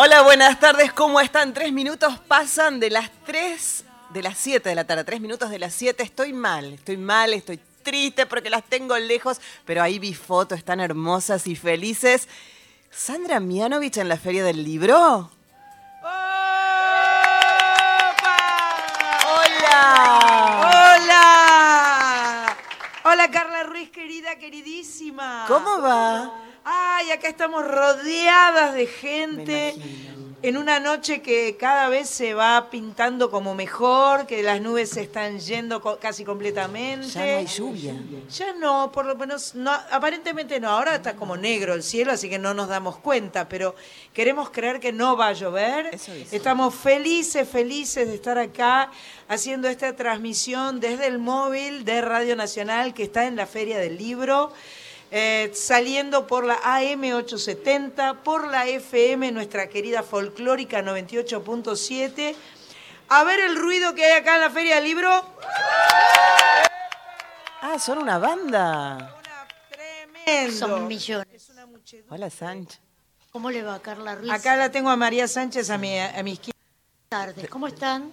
Hola, buenas tardes, ¿cómo están? Tres minutos pasan de las tres, de las siete de la tarde, tres minutos de las siete. Estoy mal, estoy mal, estoy triste porque las tengo lejos, pero ahí vi fotos, están hermosas y felices. ¿Sandra Mianovich en la Feria del Libro? ¡Hola! ¡Hola! Hola Carla Ruiz, querida, queridísima. ¿Cómo va? Ay, acá estamos rodeadas de gente. En una noche que cada vez se va pintando como mejor, que las nubes se están yendo co- casi completamente. Ya no hay lluvia. Ya no, por lo menos, no, aparentemente no. Ahora está como negro el cielo, así que no nos damos cuenta, pero queremos creer que no va a llover. Eso dice. Estamos felices, felices de estar acá haciendo esta transmisión desde el móvil de Radio Nacional que está en la Feria del Libro. Eh, saliendo por la AM870, por la FM, nuestra querida folclórica 98.7. A ver el ruido que hay acá en la Feria del Libro. Ah, son una banda. Tremendo. Son millones. Hola, Sánchez. ¿Cómo le va, Carla Ruiz? Acá la tengo a María Sánchez a mi, a mi izquierda. Buenas tardes. ¿Cómo están?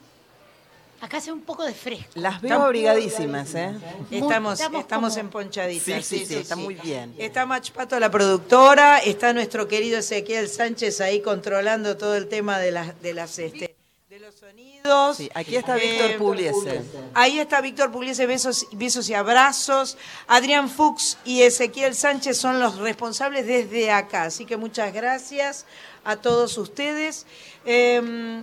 Acá hace un poco de fresco. Las veo abrigadísimas, ¿eh? Muy- Estamos, estamos estamos como- emponchaditas. Sí, sí, sí, está muy bien. Está Machpato, la productora, está nuestro querido Ezequiel Sánchez ahí controlando todo el tema de las, de las este, de los sonidos. Sí, aquí está Víctor Eh, Pugliese. Ahí está Víctor Pugliese, besos, besos y abrazos. Adrián Fuchs y Ezequiel Sánchez son los responsables desde acá. Así que muchas gracias a todos ustedes. Eh,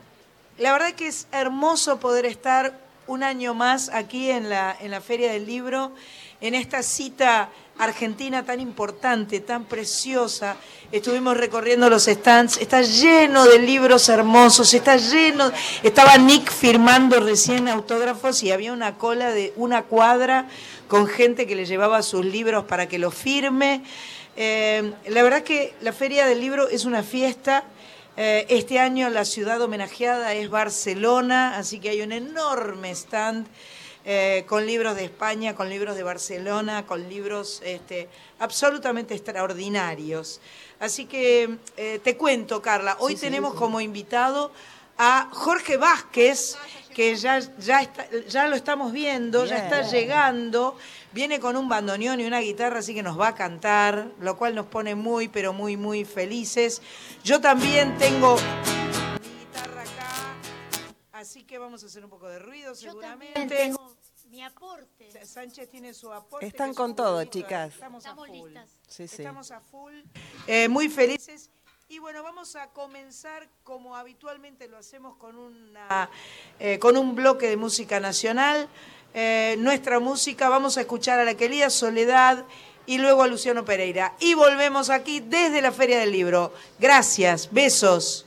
la verdad que es hermoso poder estar un año más aquí en la, en la Feria del Libro, en esta cita argentina tan importante, tan preciosa. Estuvimos recorriendo los stands, está lleno de libros hermosos, está lleno. Estaba Nick firmando recién autógrafos y había una cola de una cuadra con gente que le llevaba sus libros para que los firme. Eh, la verdad que la Feria del Libro es una fiesta. Eh, este año la ciudad homenajeada es Barcelona, así que hay un enorme stand eh, con libros de España, con libros de Barcelona, con libros este, absolutamente extraordinarios. Así que eh, te cuento, Carla, hoy tenemos como invitado a Jorge Vázquez, que ya, ya, está- ya lo estamos viendo, ya está llegando, viene con un bandoneón y una guitarra, así que nos va a cantar, lo cual nos pone muy, pero muy, muy felices. Yo también tengo mi guitarra acá, así que vamos a hacer un poco de ruido Yo seguramente. también tengo mi aporte. Sánchez tiene su aporte. Están con todo, chicas. Estamos, Estamos a full. listas. Sí, sí. Estamos a full. Eh, muy felices. Y bueno, vamos a comenzar como habitualmente lo hacemos con, eh, con un bloque de música nacional. Eh, nuestra música, vamos a escuchar a la querida Soledad y luego a Luciano Pereira. Y volvemos aquí desde la Feria del Libro. Gracias, besos.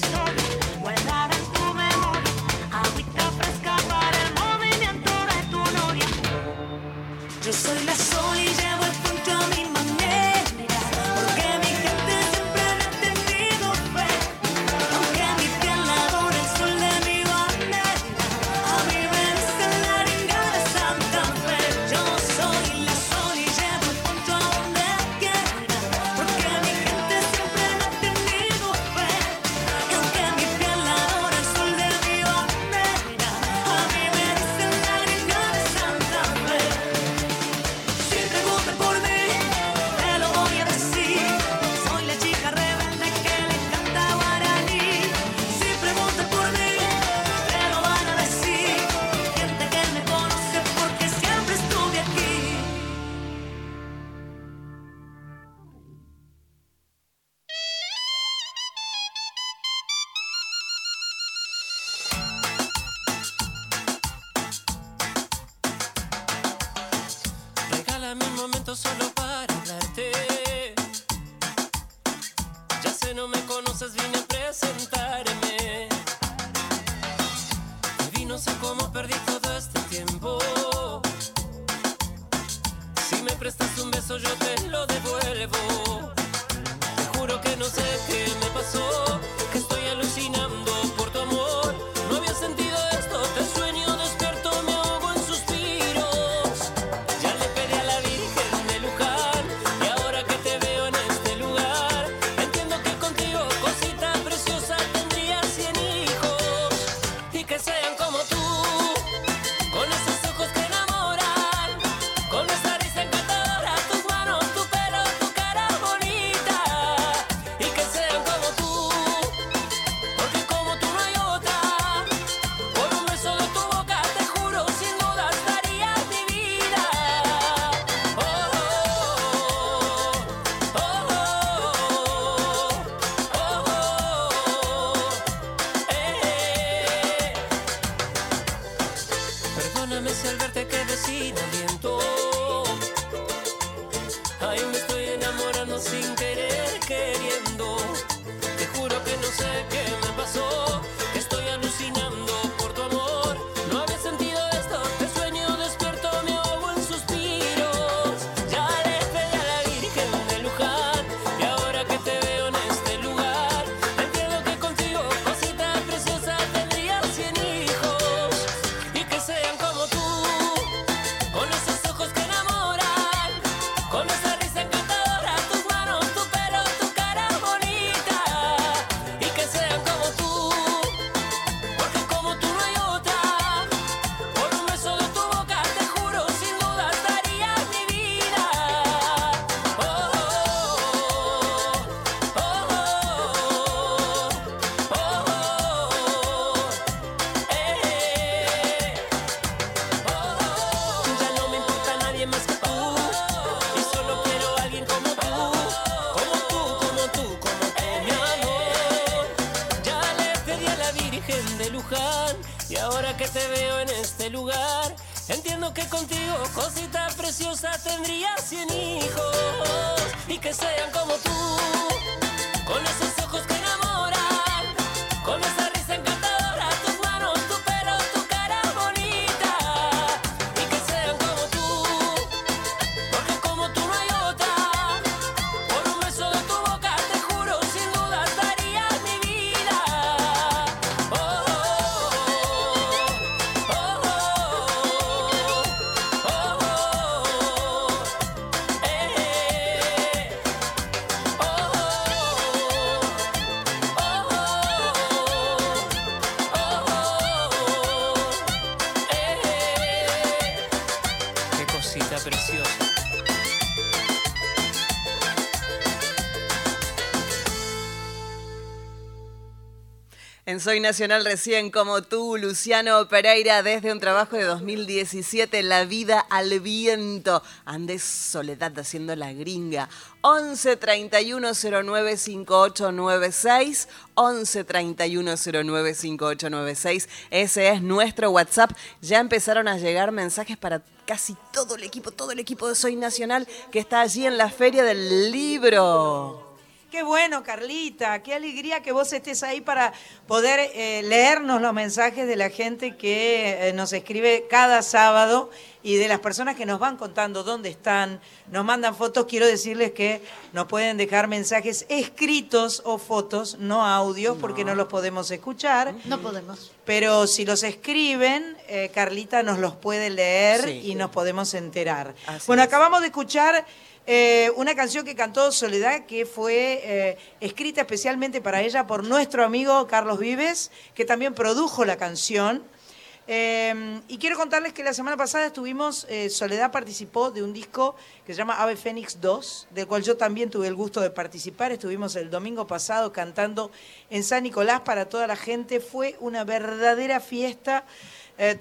De Y ahora que te veo en este lugar Entiendo que contigo, cosita preciosa, tendría cien hijos y que sean como tú, con esos ojos que Soy Nacional recién como tú, Luciano Pereira, desde un trabajo de 2017, La vida al viento. Andes Soledad haciendo la gringa. 11 31 09 5896. 11 31 09 5896. Ese es nuestro WhatsApp. Ya empezaron a llegar mensajes para casi todo el equipo, todo el equipo de Soy Nacional que está allí en la Feria del Libro. Qué bueno, Carlita, qué alegría que vos estés ahí para poder eh, leernos los mensajes de la gente que eh, nos escribe cada sábado y de las personas que nos van contando dónde están, nos mandan fotos. Quiero decirles que nos pueden dejar mensajes escritos o fotos, no audios, porque no los podemos escuchar. No podemos. Pero si los escriben, eh, Carlita nos los puede leer Sí. y nos podemos enterar. Así bueno, es. acabamos de escuchar eh, una canción que cantó Soledad, que fue eh, escrita especialmente para ella por nuestro amigo Carlos Vives, que también produjo la canción. Eh, y quiero contarles que la semana pasada estuvimos, Soledad participó de un disco que se llama Ave Fénix 2, del cual yo también tuve el gusto de participar. Estuvimos el domingo pasado cantando en San Nicolás para toda la gente. Fue una verdadera fiesta,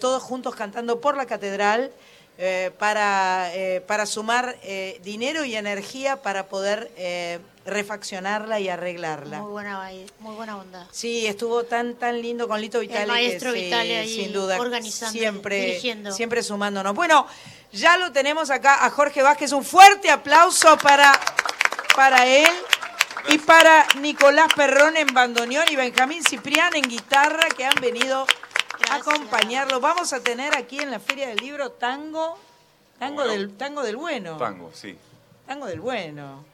todos juntos cantando por la catedral. Eh, para, eh, para sumar eh, dinero y energía para poder refaccionarla y arreglarla. Muy buena, muy buena onda. Sí, estuvo tan tan lindo con Lito Vitale. maestro que sí, Vitale ahí sin duda, organizando siempre, dirigiendo. siempre sumándonos. Bueno, ya lo tenemos acá a Jorge Vázquez. Un fuerte aplauso para, para él y para Nicolás Perrón en bandoneón y Benjamín Ciprián en guitarra que han venido Gracias. acompañarlo. Vamos a tener aquí en la Feria del Libro tango, tango, Bueno. del, tango del bueno. Tango, sí. Tango del bueno.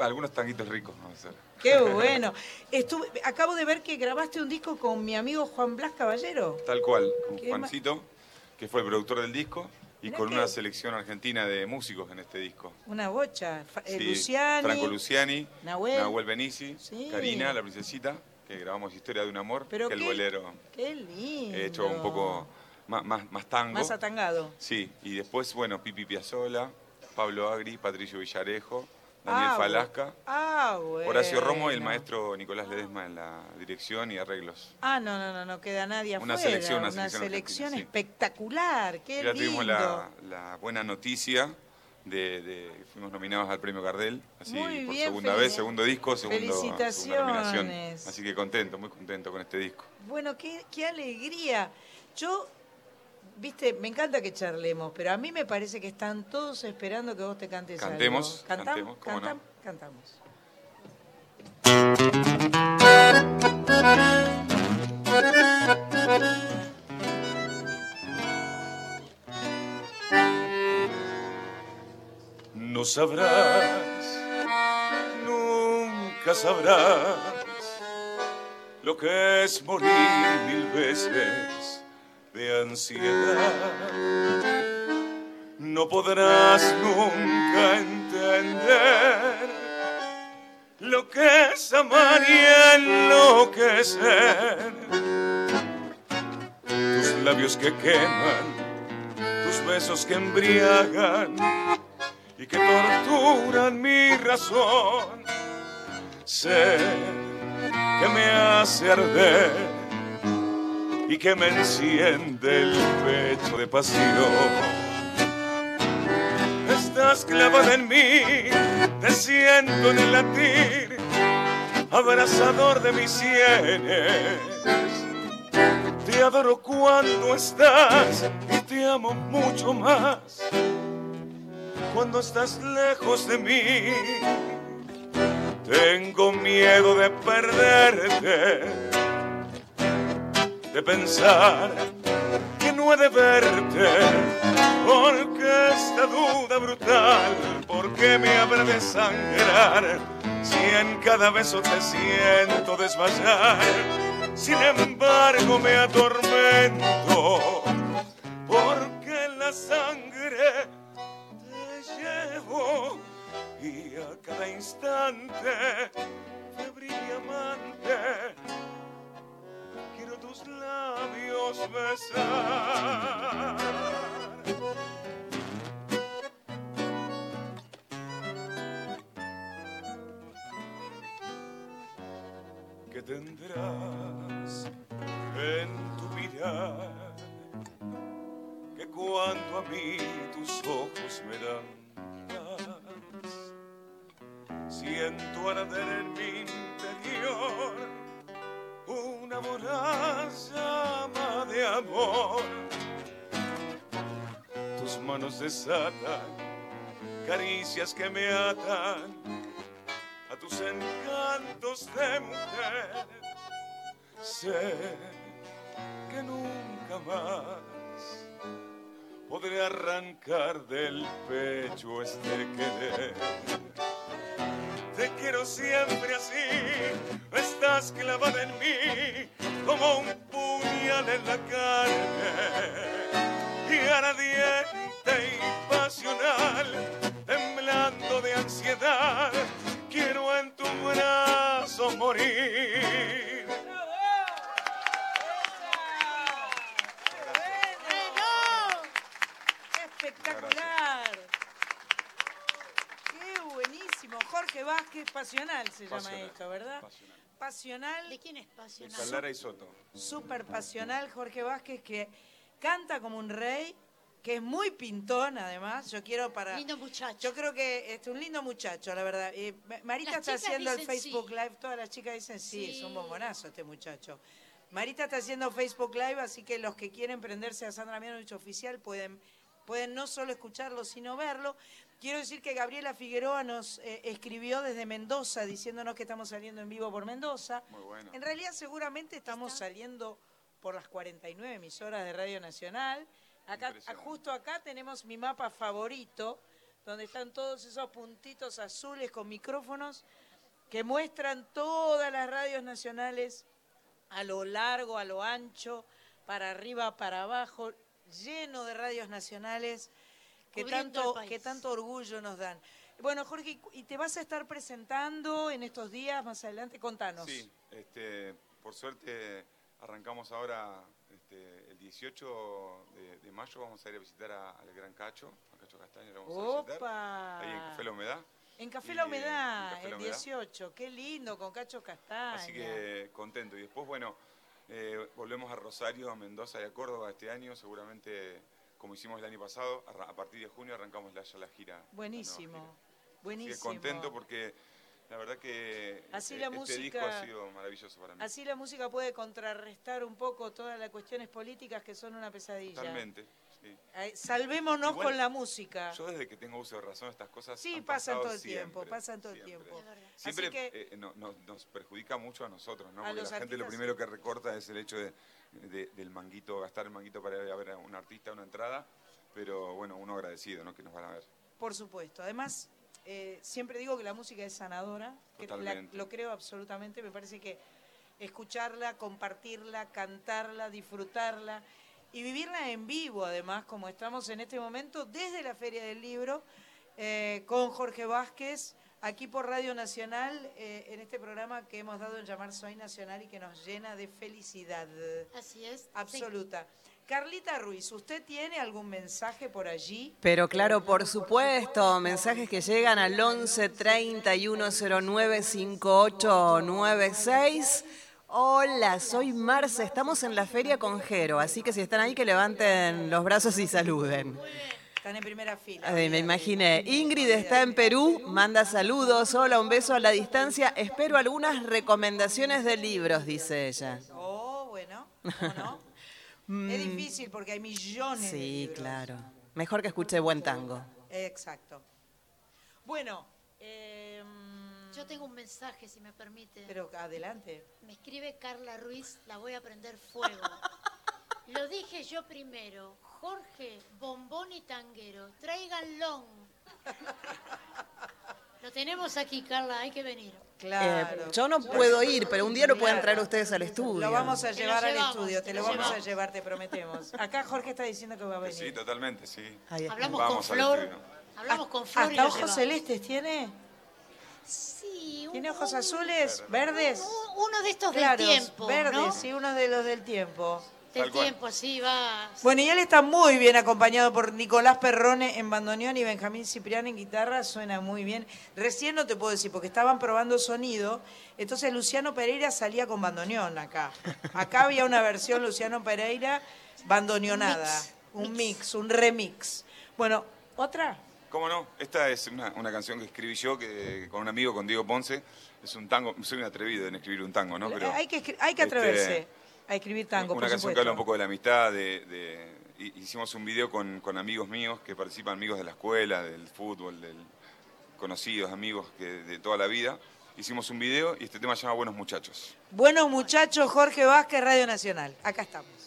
Algunos tanguitos ricos vamos a hacer. Qué bueno. Estuve, acabo de ver que grabaste un disco con mi amigo Juan Blas Caballero. Tal cual, con Qué ma- Juancito, que fue el productor del disco, y Mirá con que- una selección argentina de músicos en este disco. Una bocha. Eh, Sí, Luciani. Franco Luciani, Nahuel. Nahuel, Benici, Sí. Karina, la princesita, que grabamos Historia de un Amor, Pero que el qué- bolero Qué lindo. he hecho un poco más, más, más tango. Más atangado. Sí, y después, bueno, Pipi Piazzola, Pablo Agri, Patricio Villarejo, Daniel Ah, Falasca, Ah, bueno. Horacio Romo y el maestro Nicolás Ledesma en la dirección y arreglos. Ah, no, no, no, no queda nadie Una afuera. selección, una Una selección selección argentina, sí. espectacular. Qué Ya lindo. tuvimos la, la buena noticia de, de- fuimos nominados al premio Gardel, así Muy por bien, segunda vez, segundo disco, segundo, segunda nominación. Felicitaciones. Así que contento, muy contento con este disco. Bueno, qué, qué alegría. Yo, viste, me encanta que charlemos, pero a mí me parece que están todos esperando que vos te cantes Cantemos, algo. ¿Cantamos? cantemos, cómo no. Cantam- Cantamos. No sabrás, nunca sabrás lo que es morir mil veces de ansiedad. No podrás nunca entender lo que es amar y enloquecer. Tus labios que queman, tus besos que embriagan y que torturan mi razón. Sé que me hace arder y que me enciende el pecho de pasión. Estás clavada en mí, te siento en el latir, abrazador de mis sienes. Te adoro cuando estás te amo mucho más cuando estás lejos de mí. Tengo miedo de perderte, de pensar que no he de verte, porque esta duda brutal, ¿por qué me habrá de sangrar? Si en cada beso te siento desmayar, sin embargo me atormento, porque la sangre y a cada instante, febril amante, quiero tus labios besar. que tendrás en tu mirar que cuando a mí tus ojos me dan siento arder en mi interior una voraz llama de amor. Tus manos desatan caricias que me atan a tus encantos de mujer. Sé que nunca más podré arrancar del pecho este querer. Te quiero siempre así, estás clavada en mí como un puñal en la carne Pasional se llama esto, ¿verdad? pasional. Pasional, ¿De quién es pasional? Calara y Soto. súper pasional, Jorge Vázquez, que canta como un rey, que es muy pintón además. Yo quiero para... Lindo muchacho. Yo creo que es un lindo muchacho, la verdad. Eh, Ma- Marita Las está haciendo el Facebook sí. Live, todas las chicas dicen sí, es un Sí. bombonazo este muchacho. Marita está haciendo Facebook Live, así que los que quieren prenderse a Sandra Mianovich Oficial pueden, pueden no solo escucharlo, sino verlo. Quiero decir que Gabriela Figueroa nos eh, escribió desde Mendoza diciéndonos que estamos saliendo en vivo por Mendoza. Muy bueno. En realidad seguramente estamos saliendo por las 49 emisoras de Radio Nacional. Acá, justo acá tenemos mi mapa favorito, donde están todos esos puntitos azules con micrófonos que muestran todas las radios nacionales a lo largo, a lo ancho, para arriba, para abajo, lleno de radios nacionales que tanto, que tanto orgullo nos dan. Bueno, Jorge, ¿y te vas a estar presentando en estos días más adelante? Contanos. Sí, este, por suerte arrancamos ahora este, el 18 de, de mayo, vamos a ir a visitar al Gran Cacho, a Cacho Castaño, lo vamos a visitar. ¡Opa! Ahí en Café La Humedad. En Café La en Humedad, La el Humedad. 18. Qué lindo, con Cacho Castaña. Así que contento. Y después, bueno, eh, volvemos a Rosario, a Mendoza y a Córdoba este año. Seguramente, como hicimos el año pasado, a partir de junio arrancamos la, ya la gira. la Buenísimo, gira. Así que buenísimo. contento porque la verdad que Así la este música- disco ha sido maravilloso para mí. Así la música puede contrarrestar un poco todas las cuestiones políticas que son una pesadilla. Totalmente. Sí. Salvémonos Igual, con la música. Yo desde que tengo uso de razón estas cosas Sí, han pasan pasado todo el siempre, tiempo, pasan todo el siempre. tiempo. Siempre Así que- eh, no- no- nos perjudica mucho a nosotros, ¿no? A Porque la gente lo primero sí. que recorta es el hecho de, de- del manguito, gastar el manguito para ir a ver a un artista, una entrada, pero bueno, uno agradecido, ¿no? Que nos van a ver. Por supuesto. Además, eh, siempre digo que la música es sanadora. que la- Totalmente. lo creo absolutamente. Me parece que escucharla, compartirla, cantarla, disfrutarla y vivirla en vivo, además, como estamos en este momento, desde la Feria del Libro, eh, con Jorge Vázquez, aquí por Radio Nacional, eh, en este programa que hemos dado en llamar Soy Nacional y que nos llena de felicidad Así es. sí. absoluta. Carlita Ruiz, ¿usted tiene algún mensaje por allí? Pero claro, por supuesto, mensajes que llegan al 11 31 09 5896. Hola, soy Marce, estamos en la feria con Jero, así que si están ahí que levanten los brazos y saluden. Están en primera fila. Ay, me imaginé. Ingrid está en Perú, manda saludos, hola, un beso a la distancia. Espero algunas recomendaciones de libros, dice ella. Oh, bueno, ¿cómo no? Es difícil porque hay millones de Sí, libros. claro. Mejor que escuche buen tango. Exacto. Bueno, eh, Yo tengo un mensaje, si me permite. pero adelante. Me escribe Carla Ruiz, la voy a prender fuego. Lo dije yo primero. Jorge, bombón y tanguero, tráiganlo. Lo tenemos aquí, Carla, hay que venir. Claro. Eh, yo no puedo ir, pero un día lo pueden traer ustedes al estudio. Lo vamos a llevar al estudio, te te lo lo vamos a llevar, te prometemos. Acá Jorge está diciendo que va a venir. Sí, totalmente, sí. Hablamos Vamos con al Flor. Hablamos con Flor ¿Hasta ojos celestes tiene? Sí, un- ¿Tiene ojos un- azules? ¿Verdes? un- Uno de estos Claros, del tiempo, verdes, ¿no? sí, uno de los del tiempo. Del Tal cual. tiempo, sí, va. Bueno, y él está muy bien acompañado por Nicolás Perrone en bandoneón y Benjamín Ciprián en guitarra, suena muy bien. Recién no te puedo decir, porque estaban probando sonido, entonces Luciano Pereira salía con bandoneón acá. Acá había una versión Luciano Pereira bandoneonada, Mix, un mix. mix, un remix. Bueno, ¿otra? ¿Cómo no? Esta es una, una canción que escribí yo que, con un amigo, con Diego Ponce. Es un tango, soy un atrevido en escribir un tango, ¿no? Pero, hay, que, escri- hay que este, atreverse a escribir tango, una por canción supuesto. que habla un poco de la amistad, de, de- hi- hicimos un video con, con amigos míos que participan, amigos de la escuela, del fútbol, del, conocidos, amigos que, de toda la vida. Hicimos un video y este tema se llama Buenos Muchachos. Buenos muchachos, Jorge Vázquez, Radio Nacional. Acá estamos.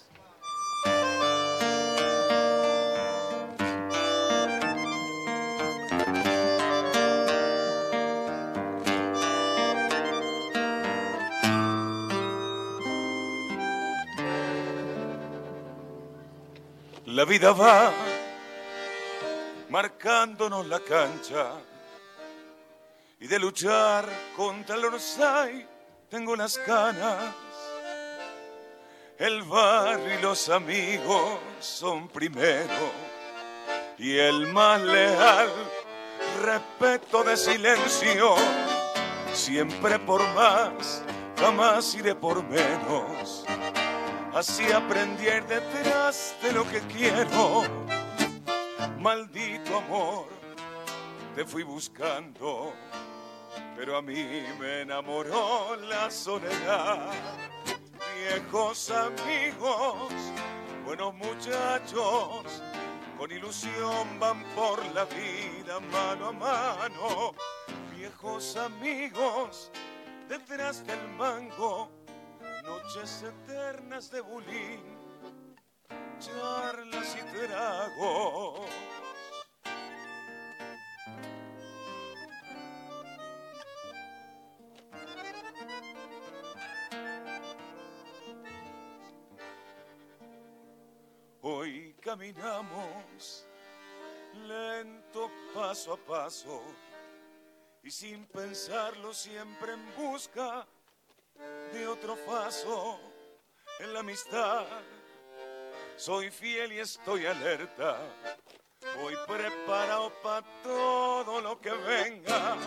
La vida va marcándonos la cancha y de luchar contra el Orsay tengo las ganas. El barrio y los amigos son primero y el más leal, respeto de silencio, siempre por más, jamás iré por menos. Así aprendí detrás de lo que quiero. Maldito amor, te fui buscando, pero a mí me enamoró la soledad. Viejos amigos, buenos muchachos, con ilusión van por la vida mano a mano. Viejos amigos, detrás del mango, noches eternas de bulín, charlas y tragos. Hoy caminamos lento paso a paso y sin pensarlo siempre en busca de otro paso en la amistad. Soy fiel y estoy alerta. Voy preparado para todo lo que venga.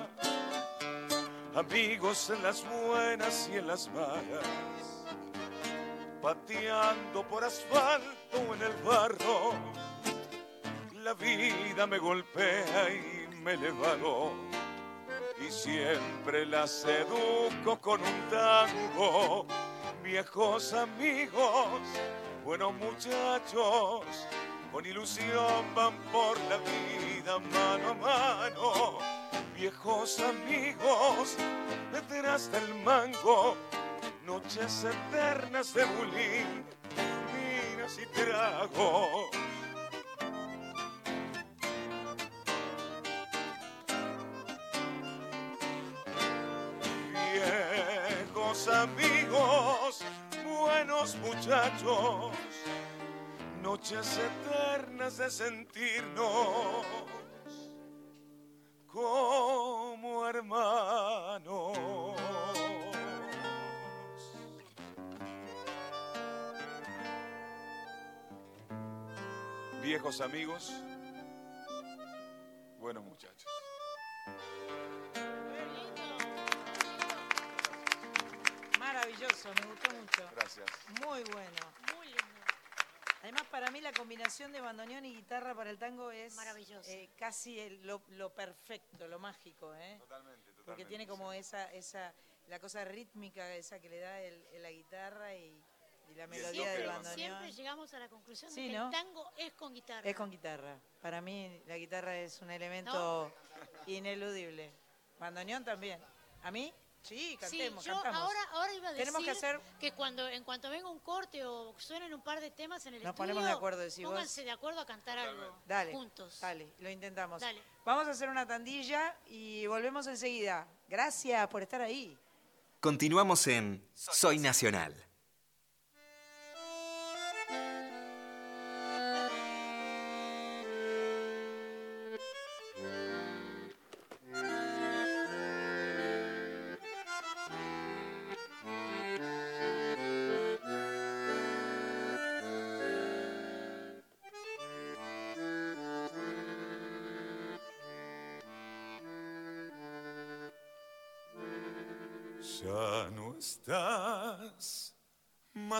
Amigos en las buenas y en las malas. Pateando por asfalto o en el barro. La vida me golpea y me levanto y siempre la seduzco con un tango. Viejos amigos, buenos muchachos, con ilusión van por la vida mano a mano. Viejos amigos, detrás del mango, noches eternas de bulín, miras y trago. Amigos, buenos muchachos, noches eternas de sentirnos como hermanos. Viejos amigos, buenos muchachos. Maravilloso, me gustó mucho. Gracias. Muy bueno. Muy lindo. Además, para mí la combinación de bandoneón y guitarra para el tango es Maravilloso. eh, casi el- lo, lo perfecto, lo mágico, ¿eh? Totalmente, totalmente. Porque tiene como esa, esa, la cosa rítmica esa que le da el, el- la guitarra y Y la melodía del bandoneón. Siempre llegamos a la conclusión Sí, de que ¿no? el tango es con guitarra. Es con guitarra. Para mí la guitarra es un elemento ineludible. Bandoneón también. ¿A mí? Sí, Sí, cantemos, yo cantamos. ahora, ahora iba a decir Tenemos que hacer- que cuando en cuanto venga un corte o suenen un par de temas en el Nos estudio, ponemos de acuerdo, decís vos. pónganse de acuerdo a cantar algo Dale, juntos. dale, lo intentamos. Dale. Vamos a hacer una tandilla y volvemos enseguida. Gracias por estar ahí. Continuamos en Soy Nacional.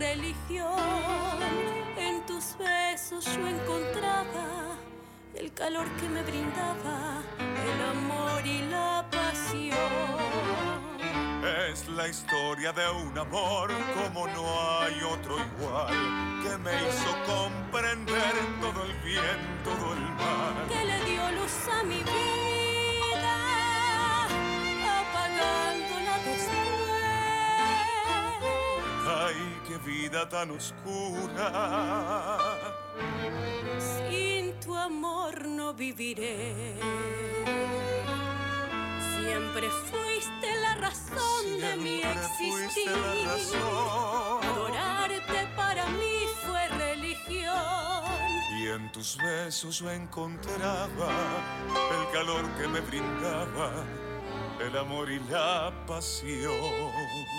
religión. En tus besos yo encontraba el calor que me brindaba, el amor y la pasión. Es la historia de un amor como no hay otro igual, que me hizo comprender todo el bien, todo el mal. que le dio luz a mi vida, apagándola después. Ay, qué vida tan oscura. Sin tu amor no viviré. Siempre fuiste la razón de mi existir. Adorarte para mí fue religión. Y en tus besos yo encontraba el calor que me brindaba, el amor y la pasión.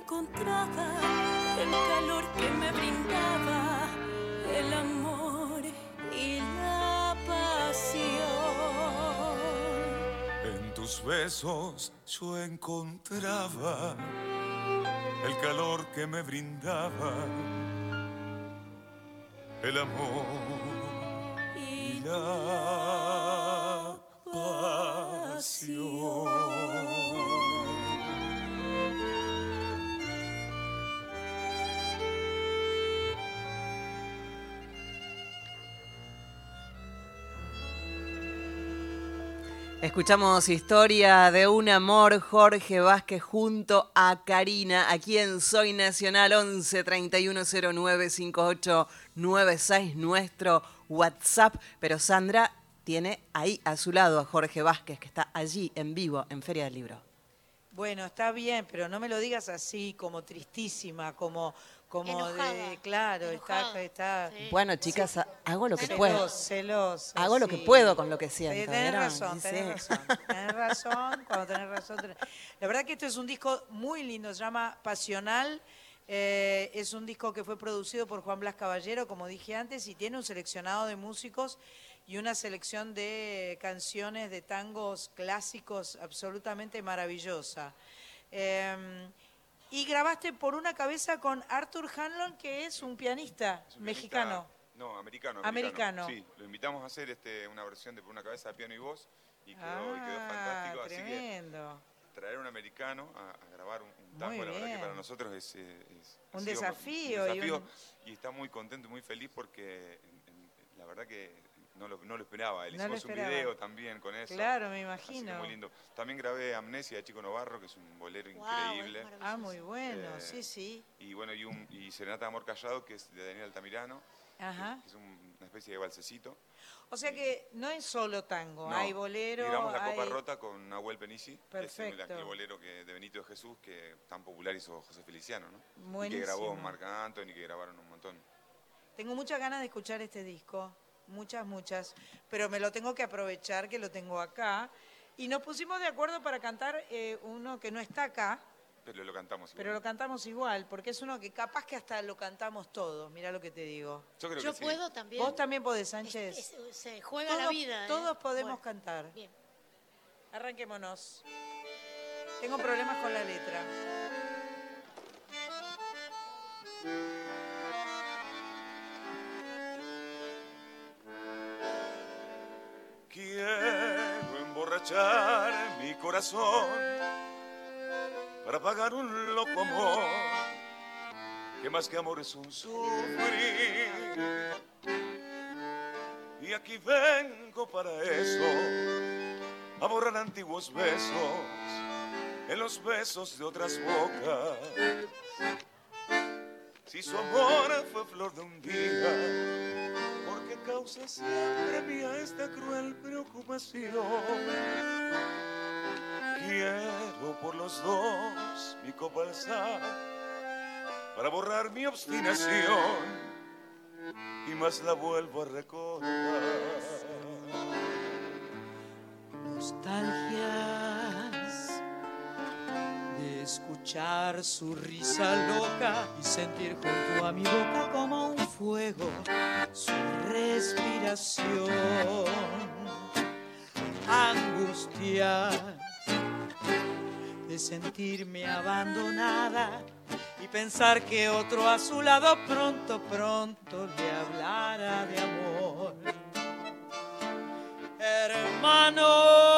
Encontraba el calor que me brindaba, el amor y la pasión. En tus besos yo encontraba el calor que me brindaba, el amor y la Escuchamos historia de un amor, Jorge Vázquez junto a Karina, aquí en Soy Nacional 11 3109 5896, nuestro WhatsApp. Pero Sandra tiene ahí a su lado a Jorge Vázquez, que está allí en vivo en Feria del Libro. Bueno, está bien, pero no me lo digas así, como tristísima, como, como Enojada, de, claro, enojada, está, está sí. Bueno, chicas, hago lo que Celosa, puedo. celosa. Hago lo que puedo con lo que siento. tenés razón, tenés sí. razón. Tenés razón, cuando tenés razón. tenés- La verdad que esto es un disco muy lindo, se llama Pasional. eh, es un disco que fue producido por Juan Blas Caballero, como dije antes, y tiene un seleccionado de músicos y una selección de canciones de tangos clásicos absolutamente maravillosa. Eh, y grabaste por una cabeza con Arthur Hanlon, que es un pianista, Es un mexicano. No, americano, Americano. Sí, lo invitamos a hacer este, una versión de Por una cabeza de piano y voz y quedó, y quedó Ah, fantástico. Así que tremendo. traer un americano a, a grabar un, un tango, la verdad que para nosotros es, eh, es- Un desafío un y desafío un- y está muy contento y muy feliz porque en- en- la verdad que no lo, no lo esperaba. Él No hicimos un esperaba. video también con eso. Claro, me Así que imagino. muy lindo. También grabé Amnesia de Chico Novarro, que es un bolero Guau, increíble. Ah, muy bueno, Eh, sí, sí. Y bueno, y, un, y Serenata de Amor Callado, que es de Daniel Altamirano, Ajá. que es un- una especie de balsecito. O sea que no es solo tango, No, hay bolero, y grabamos La Copa hay- Rota con Nahuel Penisi, que es el, Perfecto. aquel bolero que, de Benito de Jesús que tan popular hizo José Feliciano, ¿no? Y Buenísimo. que grabó Marc Anthony, que grabaron un montón. Tengo muchas ganas de escuchar este disco, muchas, muchas, pero me lo tengo que aprovechar que lo tengo acá. Y nos pusimos de acuerdo para cantar eh, uno que no está acá, Pero lo cantamos pero lo cantamos igual, porque es uno que capaz que hasta lo cantamos todos, mira lo que te digo. Yo creo Yo que sí. puedo también. Vos también podés, Sánchez. Es- es- se juega Todos, la vida. ¿eh? todos podemos Bueno, cantar. Bien. Arranquémonos. Tengo problemas con la letra. Emborrachar mi corazón para pagar un loco amor que más que amor es un sufrir. Y aquí vengo para eso, a borrar antiguos besos en los besos de otras bocas. Si su amor fue flor de un día, causa siempre mía esta cruel preocupación. Quiero por los dos mi copa alzar para borrar mi obstinación y más la vuelvo a recordar. nostalgias de escuchar su risa loca y sentir junto a mi boca como un fuego su respiración. Angustia de sentirme abandonada y pensar que otro a su lado pronto, pronto le hablara de amor hermano.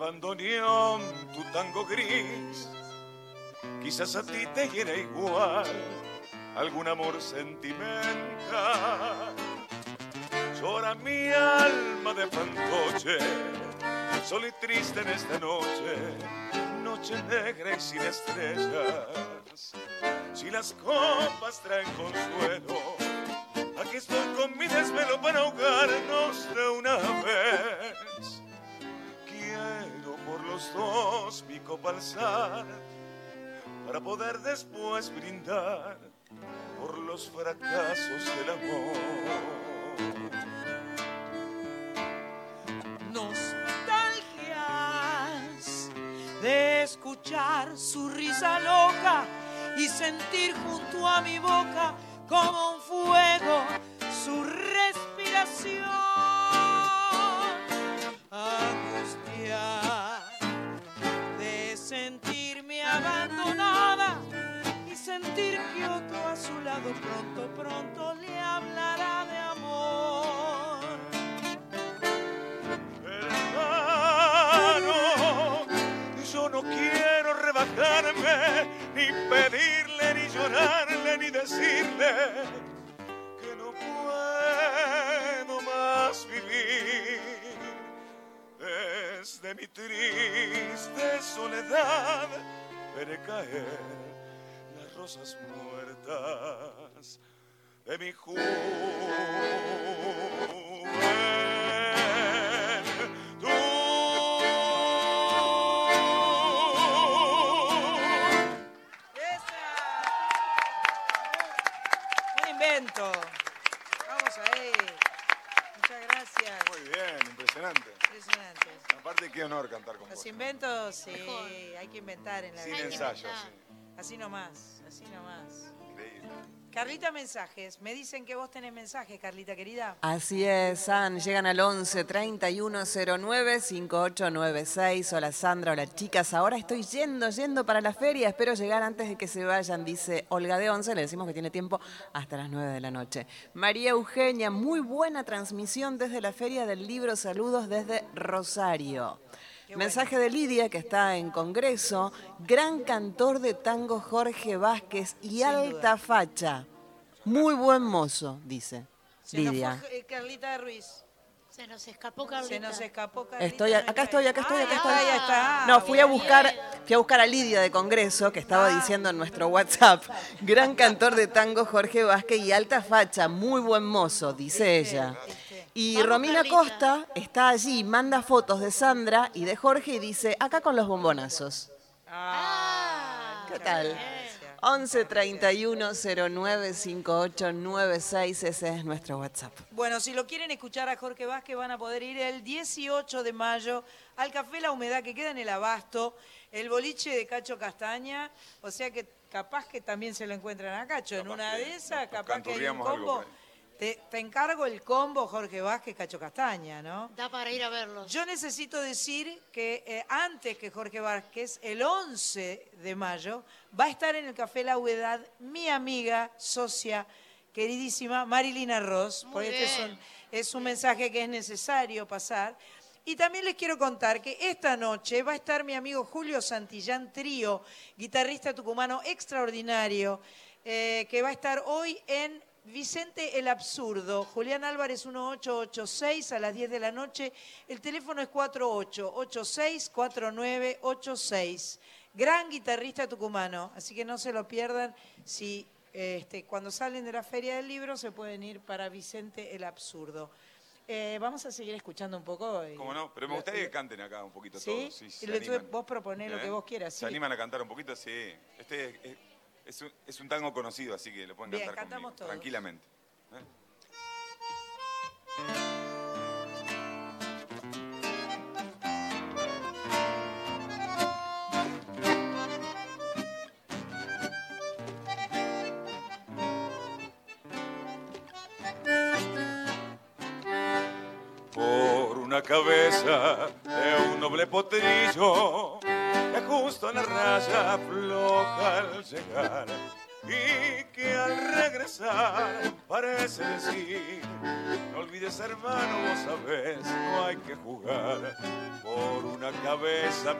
Bandoneón tu tango gris, quizás a ti te hiera igual algún amor sentimental. Llora mi alma de fantoche, solo y triste en esta noche, noche negra y sin estrellas. Si las copas traen consuelo, aquí estoy con mi desvelo para ahogarnos de una vez. Los dos mi copa alzar, para poder después brindar por los fracasos del amor. nostalgias de escuchar su risa loca y sentir junto a mi boca como un fuego su respiración. Sentir que otro a su lado pronto, pronto le hablará de amor. Hermano, yo no quiero rebajarme, ni pedirle, ni llorarle, ni decirle que no puedo más vivir. Desde mi triste soledad veré caer rosas muertas de mi juventud. un invento Vamos ahí. Muchas gracias. Muy bien, impresionante. Aparte, qué honor cantar con Los vos. Los inventos, sí, hay que inventar en la vida. Sin ensayos, sí. Así nomás, así nomás. Increíble. Carlita, mensajes. Me dicen que vos tenés mensajes, Carlita, querida. Así es, San. Llegan al 11 3109 5896. Hola Sandra, hola chicas. Ahora estoy yendo, yendo para la feria. Espero llegar antes de que se vayan, dice Olga de 11. Le decimos que tiene tiempo hasta las 9 de la noche. María Eugenia, muy buena transmisión desde la feria del libro. Saludos desde Rosario. Mensaje de Lidia, que está en Congreso. Gran cantor de tango Jorge Vázquez y Sin alta duda. facha. Muy buen mozo, dice Se nos Lidia. fue eh, Carlita Ruiz. Se nos escapó Carlita. Se nos escapó Carlita. Estoy, acá estoy, acá estoy, Ah, acá ya estoy. está. No, fui a buscar, fui a buscar a Lidia de Congreso, que estaba Ah. diciendo en nuestro WhatsApp, gran cantor de tango Jorge Vázquez y alta facha, muy buen mozo, dice ella. Y Vamos, Romina Carlita. Costa está allí, manda fotos de Sandra y de Jorge y dice, acá con los bombonazos. Ah, ¿Qué tal? gracias. 11 31 09 58 96, ese es nuestro WhatsApp. Bueno, si lo quieren escuchar a Jorge Vázquez, van a poder ir el 18 de mayo al Café La Humedad, que queda en el Abasto, el boliche de Cacho Castaña. O sea que capaz que también se lo encuentran a Cacho. en una que de esas, capaz que hay un algo combo. Te, te encargo el combo Jorge Vázquez, Cacho Castaña, ¿no? Da para ir a verlos. Yo necesito decir que eh, antes que Jorge Vázquez, el 11 de mayo, va a estar en el Café La Humedad mi amiga, socia, queridísima Marilina Ross. Muy porque este es bien. un, es un mensaje que es necesario pasar. Y también les quiero contar que esta noche va a estar mi amigo Julio Santillán Trío, guitarrista tucumano extraordinario, eh, que va a estar hoy en Vicente el Absurdo. Julián Álvarez 1886 a las 10 de la noche. El teléfono es 4886-4986. Gran guitarrista tucumano, así que no se lo pierdan. Si este, cuando salen de la Feria del Libro se pueden ir para Vicente el Absurdo. Eh, vamos a seguir escuchando un poco. eh, ¿Cómo no? Pero me gustaría que canten acá un poquito ¿Sí? todos. Sí, Y se le- vos proponés lo que vos quieras, ¿Se sí. animan a cantar un poquito? Sí. Este es, es- es un, es un tango conocido, así que lo pueden Bien, cantar cantamos conmigo, todos. tranquilamente. ¿eh?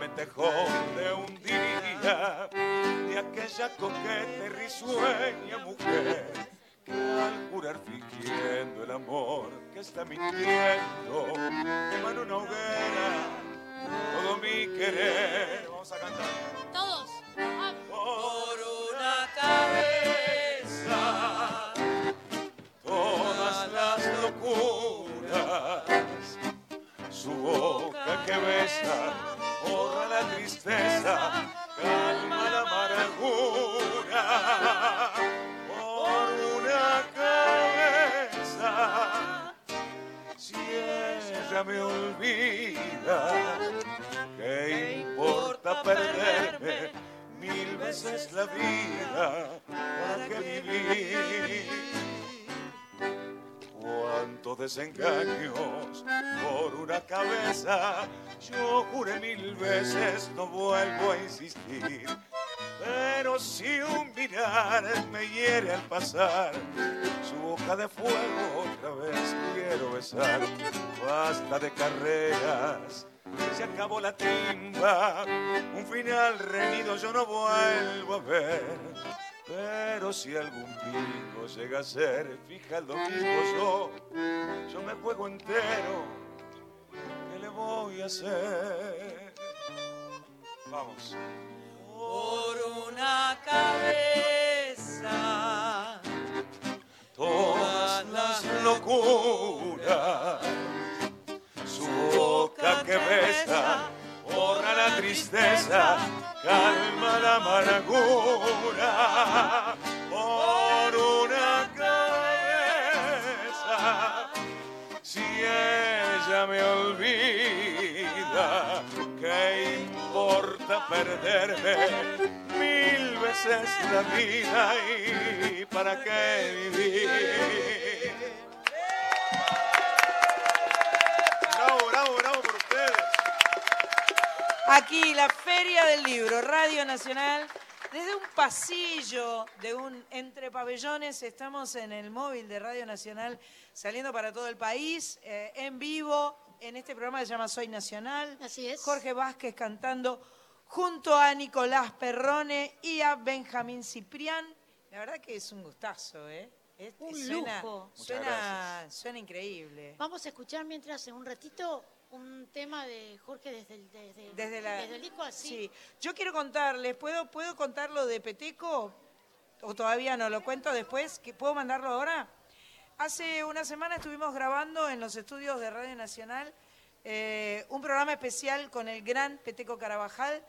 Metejón de un día de aquella coqueta y risueña mujer que al jurar fingiendo el amor que está mintiendo quema en una hoguera todo mi querer. Vamos a cantar. Todos. Por una cabeza, Todas las locuras, su boca que besa, borra la tristeza, calma la amargura. Por una cabeza, si ella me olvida, ¿qué importa perderme mil veces la vida? ¿Para qué vivir? Cuántos desengaños por una cabeza. Yo juré mil veces, no vuelvo a insistir. Pero si un mirar me hiere al pasar, su boca de fuego otra vez quiero besar. Basta de carreras, se acabó la timba, un final reñido yo no vuelvo a ver. Pero si algún bingo llega a ser, fija el domingo yo, yo me juego entero, ¿qué le voy a hacer? Vamos. por una cabeza, todas las locuras. Su boca que besa, borra la tristeza, calma la amargura. Por una cabeza, si ella me olvida, ¿Qué importa perderme mil veces la vida y para qué vivir? Aquí, la Feria del Libro, Radio Nacional. Desde un pasillo de un entre pabellones, estamos en el móvil de Radio Nacional, saliendo para todo el país, eh, en vivo, en este programa que se llama Soy Nacional. Así es. Jorge Vázquez cantando junto a Nicolás Perrone y a Benjamín Ciprián. La verdad que es un gustazo, ¿eh? Es- Un suena, lujo. Suena, suena increíble. Vamos a escuchar mientras en un ratito un tema de Jorge desde el, desde, Desde, la, desde el disco así. Sí. Yo quiero contarles, ¿puedo, ¿puedo contar lo de Peteco? ¿O todavía no? ¿Lo cuento después? ¿Que ¿Puedo mandarlo ahora? Hace una semana estuvimos grabando en los estudios de Radio Nacional eh, un programa especial con el gran Peteco Carabajal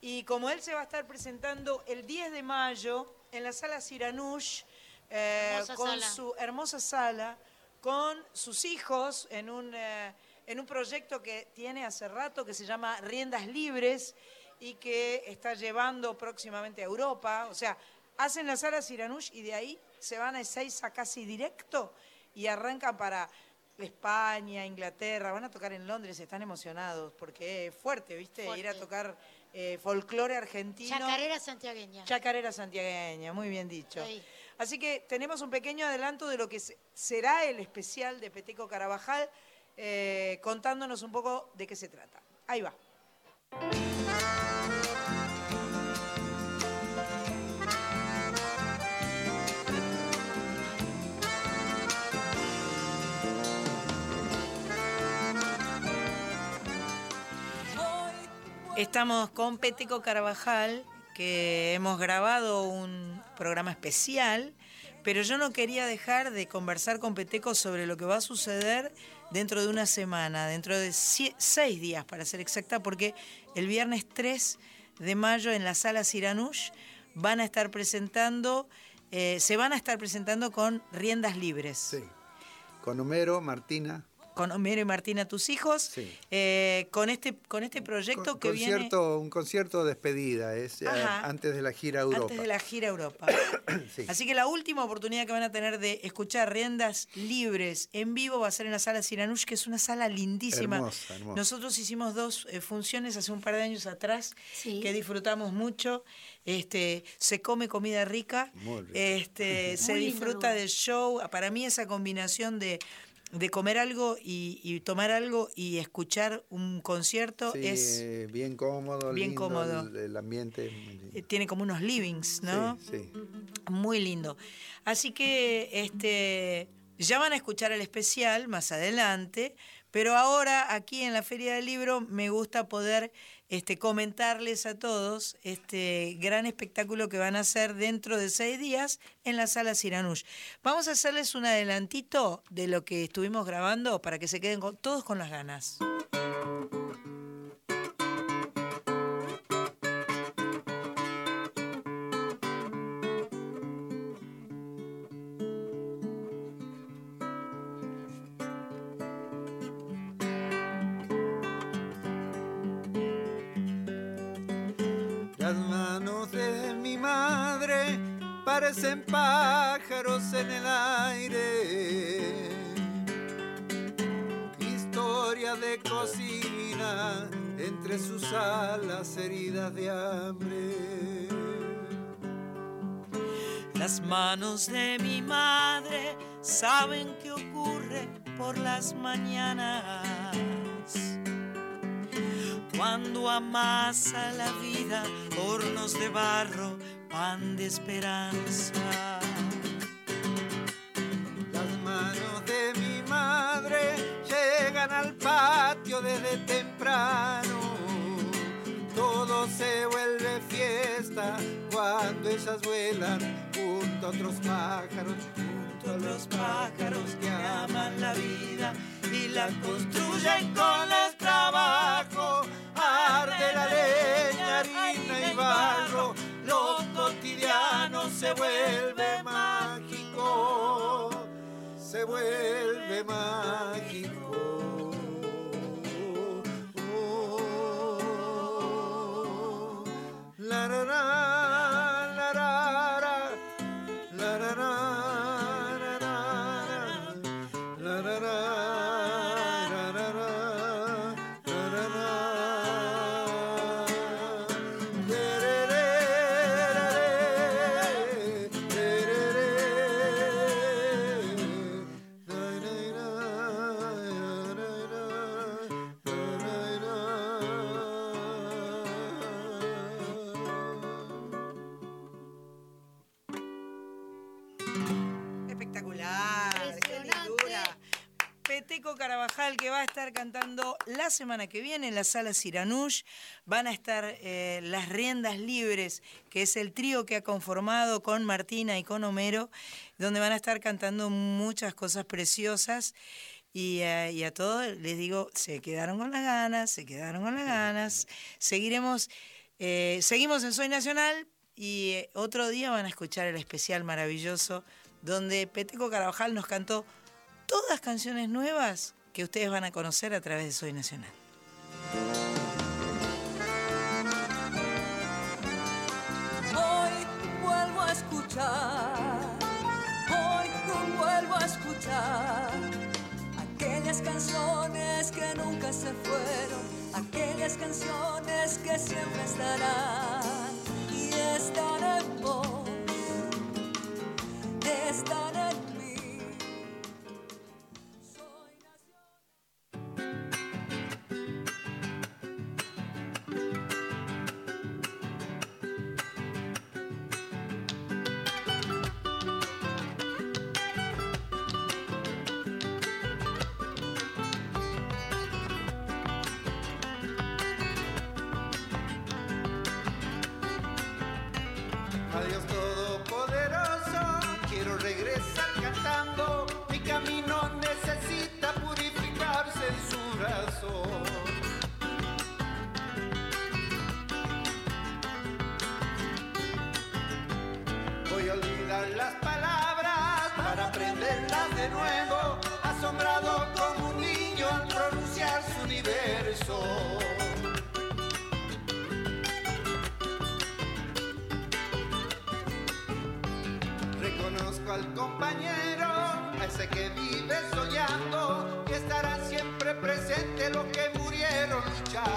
y como él se va a estar presentando el 10 de mayo en la sala Siranush eh, con sala. su hermosa sala, con sus hijos en un, eh, en un proyecto que tiene hace rato que se llama Riendas Libres y que está llevando próximamente a Europa. O sea, hacen la sala Siranush y de ahí se van a Ezeiza casi directo y arrancan para España, Inglaterra, van a tocar en Londres, están emocionados porque es fuerte, ¿viste? Ir a tocar eh, folclore argentino. Chacarera santiagueña. Chacarera santiagueña, muy bien dicho. Así que tenemos un pequeño adelanto de lo que se- será el especial de Peteco Carabajal, eh, contándonos un poco de qué se trata. Ahí va. Estamos con Peteco Carvajal, que hemos grabado un programa especial, pero yo no quería dejar de conversar con Peteco sobre lo que va a suceder dentro de una semana, dentro de seis días para ser exacta, porque el viernes 3 de mayo en la sala Siranush van a estar presentando, eh, se van a estar presentando con riendas libres. Sí. Con Homero, Martina. Con Homero y Martina, tus hijos, Sí. eh, con, este, con este proyecto Con- que viene... concierto, Un concierto de despedida, es eh, Ajá. antes de la gira a Europa. Antes de la gira a Europa. Sí. Así que la última oportunidad que van a tener de escuchar riendas libres en vivo va a ser en la sala Siranush, que es una sala lindísima. Hermosa, hermosa. Nosotros hicimos dos eh, funciones hace un par de años atrás Sí. que disfrutamos mucho. Este, se come comida rica, este, se Muy disfruta lugar. del show. Para mí esa combinación de, de comer algo y, y tomar algo y escuchar un concierto Sí, es bien cómodo, bien lindo cómodo. El, el ambiente. eh, tiene como unos livings, ¿no? Sí, sí. Muy lindo. Así que este, ya van a escuchar el especial más adelante, pero ahora aquí en la Feria del Libro me gusta poder este, comentarles a todos este gran espectáculo que van a hacer dentro de seis días en la sala Siranush. Vamos a hacerles un adelantito de lo que estuvimos grabando para que se queden todos con las ganas. Parecen pájaros en el aire. Historia de cocina entre sus alas heridas de hambre. Las manos de mi madre saben qué ocurre por las mañanas. Cuando amasa la vida hornos de barro, pan de esperanza. Las manos de mi madre llegan al patio desde temprano. Todo se vuelve fiesta cuando ellas vuelan junto a otros pájaros, junto a los pájaros que aman la vida y la construyen con los trabajos. Arde la leña, harina y barro, lo cotidiano se vuelve mágico, se vuelve mágico. Que va a estar cantando la semana que viene en la sala Siranush. Van a estar eh, Las Riendas Libres, que es el trío que ha conformado con Martina y con Homero, donde van a estar cantando muchas cosas preciosas. Y, eh, a todos les digo, se quedaron con las ganas, se quedaron con las ganas. Seguiremos, eh, seguimos en Soy Nacional y otro día van a escuchar el especial maravilloso donde Peteco Carabajal nos cantó todas canciones nuevas que ustedes van a conocer a través de Soy Nacional. Hoy vuelvo a escuchar, hoy vuelvo a escuchar aquellas canciones que nunca se fueron, aquellas canciones que siempre estarán y están en Reconozco al compañero, a ese que vive soñando, y estarán siempre presentes los que murieron luchando.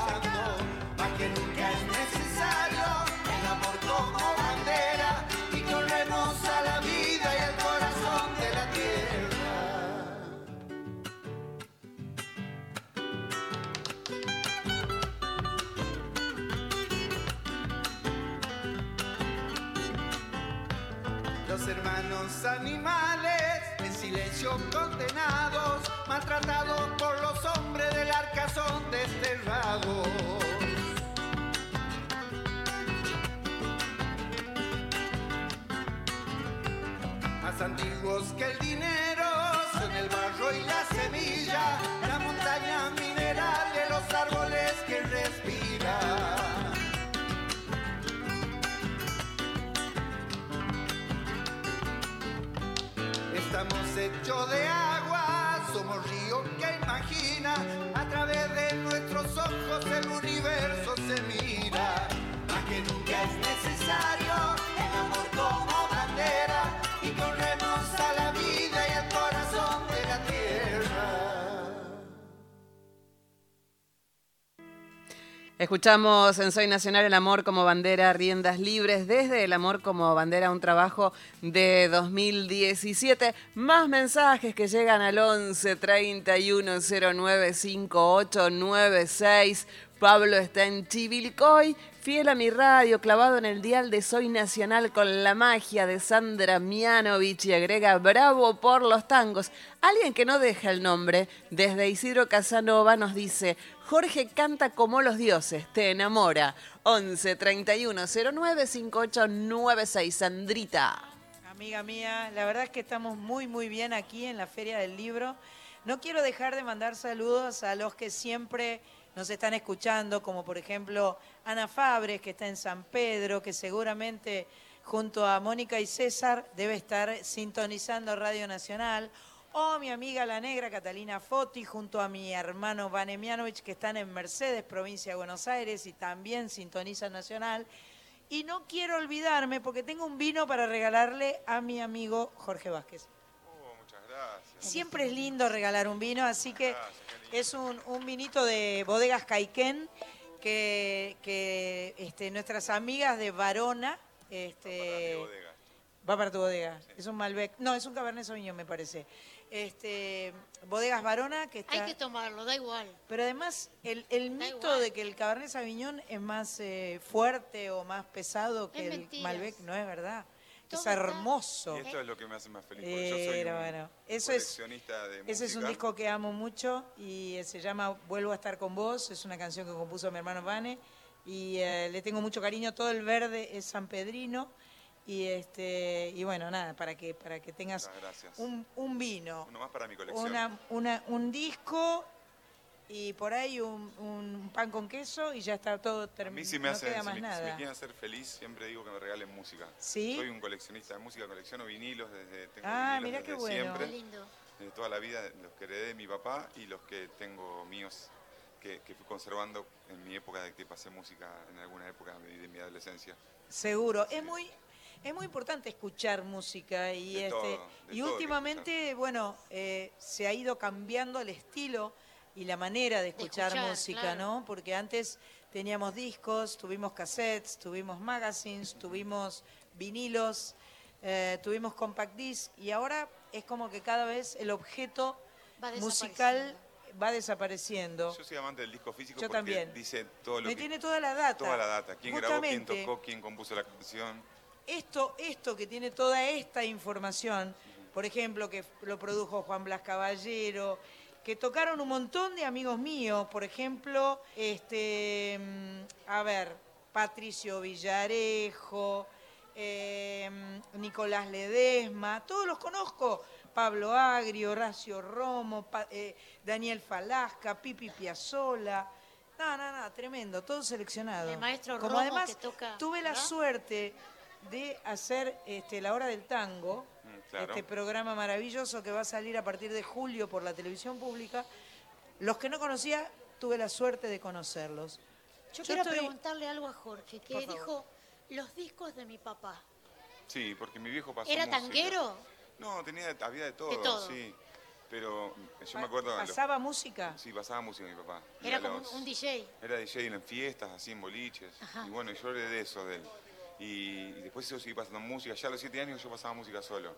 Escuchamos en Soy Nacional el amor como bandera, riendas libres, desde el amor como bandera, un trabajo de 2017. Más mensajes que llegan al 11 31 09 58 96. Pablo está en Chivilcoy, fiel a mi radio, clavado en el dial de Soy Nacional con la magia de Sandra Mianovich y agrega bravo por los tangos. Alguien que no deja el nombre, desde Isidro Casanova nos dice, Jorge canta como los dioses, te enamora. 11 31 09 58 96. Sandrita. Amiga mía, la verdad es que estamos muy, muy bien aquí en la Feria del Libro. No quiero dejar de mandar saludos a los que siempre nos están escuchando, como por ejemplo Ana Fabres, que está en San Pedro, que seguramente junto a Mónica y César debe estar sintonizando Radio Nacional. O mi amiga la negra Catalina Foti, junto a mi hermano Vanemianovich, que están en Mercedes, provincia de Buenos Aires, y también sintoniza Nacional. Y no quiero olvidarme, porque tengo un vino para regalarle a mi amigo Jorge Vázquez. Muchas gracias. Siempre es lindo regalar un vino, así que es un, un vinito de bodegas Caiquén que, que, este, nuestras amigas de Varona. Este, va para tu bodega. Es un Malbec. No, es un Cabernet Sauvignon, me parece. Este, bodegas Varona que está. Hay que tomarlo, da igual. Pero además, el, mito igual. de que el Cabernet Sauvignon es más eh, fuerte o más pesado que Es el mentiras. Malbec no es verdad. es hermoso. Y esto es lo que me hace más feliz. porque yo soy Pero un bueno, eso es, coleccionista de ese es un música. disco que amo mucho y eh, se llama Vuelvo a estar con vos. Es una canción que compuso mi hermano Vane y eh, le tengo mucho cariño. Todo el verde es San Pedrino y este y bueno nada para que para que tengas un, un vino, Uno más para mi colección. una, una, un disco y por ahí un, un pan con queso y ya está todo A terminado. mí si me, no hacen, queda si más me, si me nada. quieren hacer feliz, siempre digo que me regalen música. ¿Sí? Soy un coleccionista de música, colecciono vinilos desde, tengo Ah, vinilos desde qué bueno. siempre. Qué lindo. de toda la vida, los que heredé de mi papá y los que tengo míos que, que fui conservando en mi época de que pasé música en alguna época de, de mi adolescencia. Seguro, es muy es muy importante escuchar música y De este todo, y últimamente bueno eh, se ha ido cambiando el estilo y la manera de escuchar, escuchar, música, claro. ¿no? Porque antes teníamos discos, tuvimos cassettes, tuvimos magazines, tuvimos vinilos, eh, tuvimos compact disc y ahora es como que cada vez el objeto Va musical va desapareciendo. Yo soy amante del disco físico Yo porque también. dice todo lo Me que... tiene toda la data. Toda la data. ¿Quién grabó, quién tocó, quién compuso la canción? Esto, esto que tiene toda esta información, por ejemplo, que lo produjo Juan Blas Caballero, que tocaron un montón de amigos míos, por ejemplo, este, mm, a ver, Patricio Villarejo, eh, Nicolás Ledesma, todos los conozco, Pablo Agrio, Horacio Romo, Pa- eh, Daniel Falasca, Pipi Piazzola. No, no, no, tremendo, todo seleccionado. El maestro Como Romo además que toca, tuve la suerte de hacer este, La Hora del Tango, Mm, claro. este programa maravilloso que va a salir a partir de julio por la televisión pública. Los que no conocía, tuve la suerte de conocerlos. Yo, Yo quiero estoy- preguntarle algo a Jorge, que Por favor. dijo los discos de mi papá. Sí, porque mi viejo pasó ¿Era música. tanguero? No, tenía, había de todo, De todo. sí. Pero yo me acuerdo... los- ¿Pasaba música? Sí, pasaba música mi papá. Era como los- un DJ. Era DJ en fiestas, así en boliches. Ajá. Y bueno, yo heredé de eso de él. Y, y después yo seguí pasando música. Ya a los siete años yo pasaba música solo.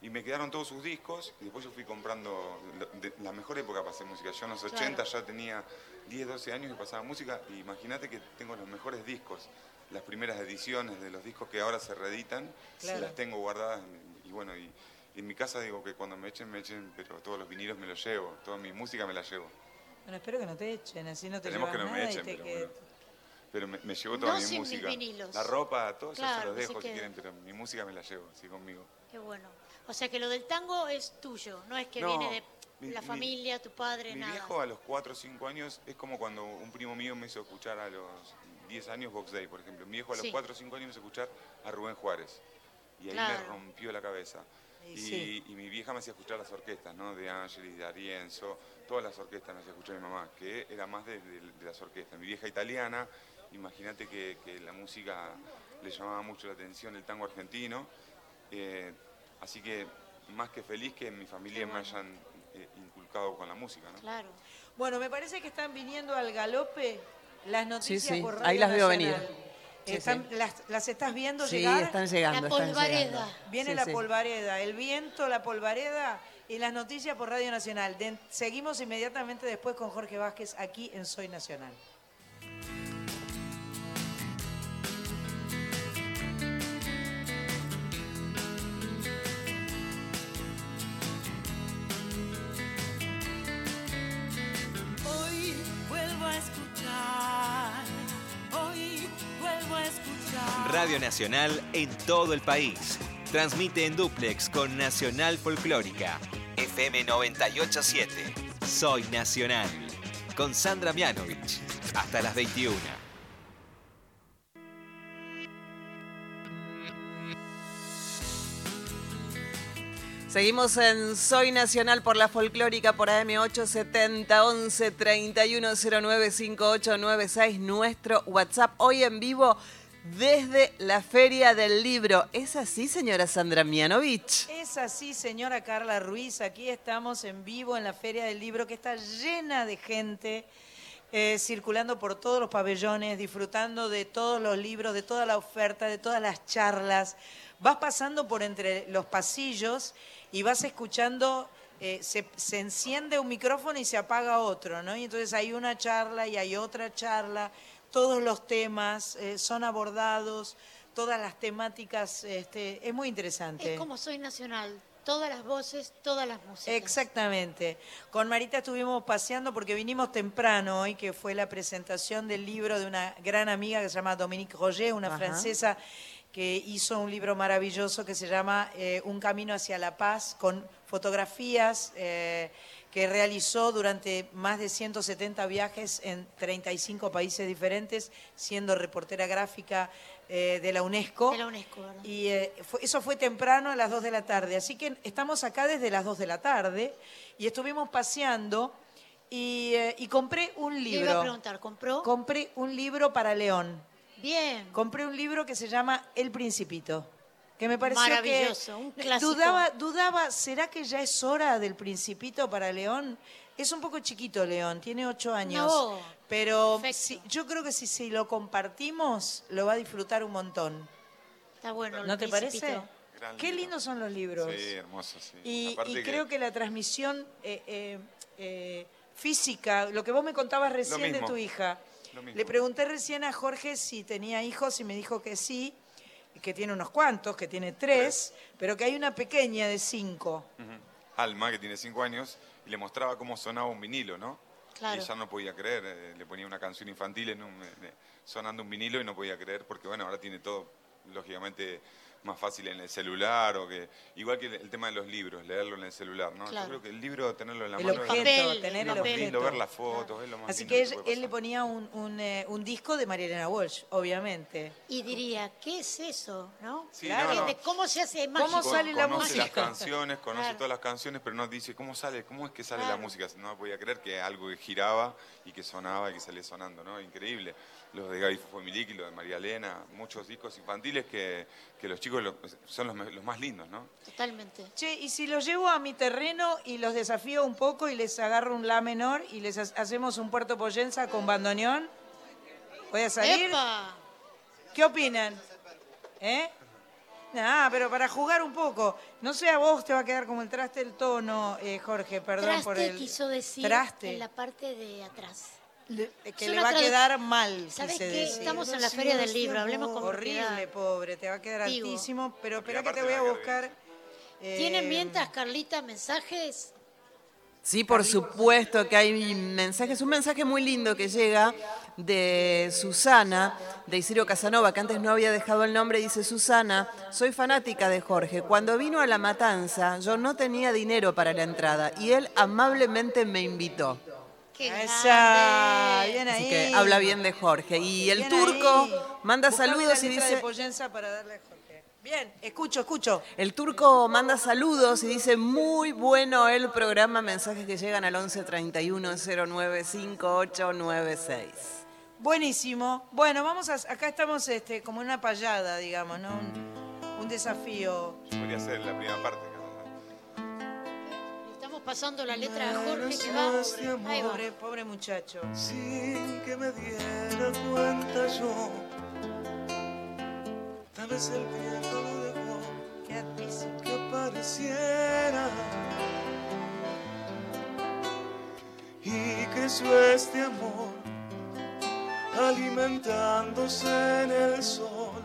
Y me quedaron todos sus discos y después yo fui comprando... de- la mejor época pasé música. Yo en los 80 ya tenía 10, 12 años y pasaba música. Y imagínate que tengo los mejores discos. Las primeras ediciones de los discos que ahora se reeditan, Claro. las tengo guardadas. Y bueno, y, y en mi casa digo que cuando me echen, me echen, pero todos los vinilos me los llevo. Toda mi música me la llevo. Bueno, espero que no te echen, así no te Tenemos que no me nada echen, y te pero que- bueno. Pero me, me llevo toda No mi sin mis música. vinilos. La ropa, todo eso Claro, se los dejo si quieren, pero mi música me la llevo, sí, conmigo. Qué bueno. O sea que lo del tango es tuyo, no es que No, viene de mi- la mi- familia, tu padre, Mi nada. viejo a los 4 o 5 años es como cuando un primo mío me hizo escuchar a los 10 años Box Day, por ejemplo. Mi viejo a los Sí. 4 o 5 años me hizo escuchar a Rubén Juárez. Y ahí Claro. me rompió la cabeza. Y Y, sí. y mi vieja me hacía escuchar las orquestas, ¿no? De Angelis, de Arienzo, todas las orquestas me hacía escuchar mi mamá, que era más de, de- de las orquestas. Mi vieja italiana, imagínate que, que la música le llamaba mucho la atención, el tango argentino. Eh, así que más que feliz que mi familia me hayan eh, inculcado con la música, ¿no? Claro. Bueno, me parece que están viniendo al galope las noticias sí, por ahí Radio las veo Nacional. venir. Sí, Están- sí. Las, las estás viendo Sí, llegar? están llegando, La polvareda. llegando. Viene Sí, la sí. polvareda, el viento, la polvareda y las noticias por Radio Nacional. De- seguimos inmediatamente después con Jorge Vázquez aquí en Soy Nacional. Radio Nacional en todo el país. Transmite en duplex con Nacional Folclórica. FM 987. Soy Nacional. Con Sandra Mianovich. Hasta las 21. Seguimos en Soy Nacional por la Folclórica por AM870 11 31 09 5896, nuestro WhatsApp. Hoy en vivo desde la Feria del Libro. ¿Es así, señora Sandra Mianovich? Es así, señora Carla Ruiz. Aquí estamos en vivo en la Feria del Libro que está llena de gente. eh, circulando por todos los pabellones, disfrutando de todos los libros, de toda la oferta, de todas las charlas. Vas pasando por entre los pasillos y vas escuchando, eh, se, se enciende un micrófono y se apaga otro, ¿no? Y entonces hay una charla y hay otra charla, todos los temas eh, son abordados, todas las temáticas, este, es muy interesante. Es como Soy Nacional. Todas las voces, todas las músicas. Exactamente. Con Marita estuvimos paseando porque vinimos temprano hoy, que fue la presentación del libro de una gran amiga que se llama Dominique Roger, una Ajá. francesa que hizo un libro maravilloso que se llama eh, Un camino hacia la paz, con fotografías eh, que realizó durante más de 170 viajes en 35 países diferentes, siendo reportera gráfica eh, de la UNESCO. De la UNESCO, ¿verdad? Y eh, fue- eso fue temprano a las 2 de la tarde. Así que estamos acá desde las 2 de la tarde y estuvimos paseando y, eh, y compré un Le libro. iba a preguntar, ¿compró? Compré un libro para León. Bien. Compré un libro que se llama El Principito. Que me pareció Maravilloso, que un clásico. Dudaba, dudaba, ¿será que ya es hora del Principito para León? Es un poco chiquito León, tiene ocho años. No. Pero si- yo creo que si, si lo compartimos, lo va a disfrutar un montón. Está bueno. el ¿No te Principito. parece? Gran Qué libro. lindos son los libros. Sí, hermoso, sí. Y, Aparte y que- creo que la transmisión eh, eh, eh, física, lo que vos me contabas recién de tu hija, le pregunté recién a Jorge si tenía hijos y me dijo que sí, que tiene unos cuantos, que tiene tres, pero que hay una pequeña de cinco. Alma, que tiene cinco años, y le mostraba cómo sonaba un vinilo, ¿no? Claro. Y ella no podía creer, eh, le ponía una canción infantil en un- eh, sonando un vinilo y no podía creer, porque bueno, ahora tiene todo, lógicamente, más fácil en el celular, o que igual que el, el tema de los libros, leerlo en el celular, ¿no? Claro. Yo creo que el libro, tenerlo en la El mano, objeto, es papel, tener lo más papel. lindo, objeto. ver las fotos, es lo más Así lindo que puede él, él le ponía un, un, eh, un disco de Marielena Walsh, obviamente. Y diría, ¿qué es eso? ¿No? Sí, Claro. no, no. De ¿Cómo se hace ¿Cómo mágico? sale la conoce las música? canciones, conoce Claro. todas las canciones, pero no dice cómo sale, cómo es que sale Claro. la música. No podía creer que algo que giraba y que sonaba y que salía sonando, ¿no? Increíble. Los de Gaby Fomiliki, los de María Elena, muchos discos infantiles que, que los chicos lo- son los, más lindos, ¿no? Totalmente. Che, y si los llevo a mi terreno y los desafío un poco y les agarro un la menor y les ha- hacemos un puerto Poyenza con bandoneón, ¿voy a salir? ¡Epa! ¿Qué opinan? ¿Eh? Nah, pero para jugar un poco. No sé, a vos te va a quedar como el traste el tono, eh, Jorge, perdón Traste por el... quiso decir Traste. en la parte de atrás. Le- que Es le va a quedar mal, ¿Sabes quise qué? decir. Estamos en la feria del libro, hablemos con Horrible, propiedad. pobre, te va a quedar Digo. altísimo, pero espera que te voy a buscar... ¿Tienen eh, mientras, Carlita, mensajes? Sí, por supuesto que hay mensajes. Un mensaje muy lindo que llega de Susana, de Isirio Casanova, que antes no había dejado el nombre. Dice, Susana, soy fanática de Jorge. Cuando vino a La Matanza, yo no tenía dinero para la entrada y él amablemente me invitó. ¡Qué Esa, bien ahí. Así que habla bien de Jorge. Y el Bien turco ahí. manda Buscame saludos la y dice... de Poyenza para darle a Jorge. Bien, escucho, escucho. El turco manda saludos y dice muy bueno el programa, mensajes que llegan al 11 31 09 5896. Buenísimo. Bueno, vamos a, acá estamos este, como en una payada, digamos, ¿no? Un, un desafío. Podría ser la primera parte. Pasando la letra a Jorge que va. Ahí va. Pobre, pobre muchacho. sin que me diera cuenta yo. Tal vez el viento lo dejó Qué que apareciera. Y creció este amor, alimentándose en el sol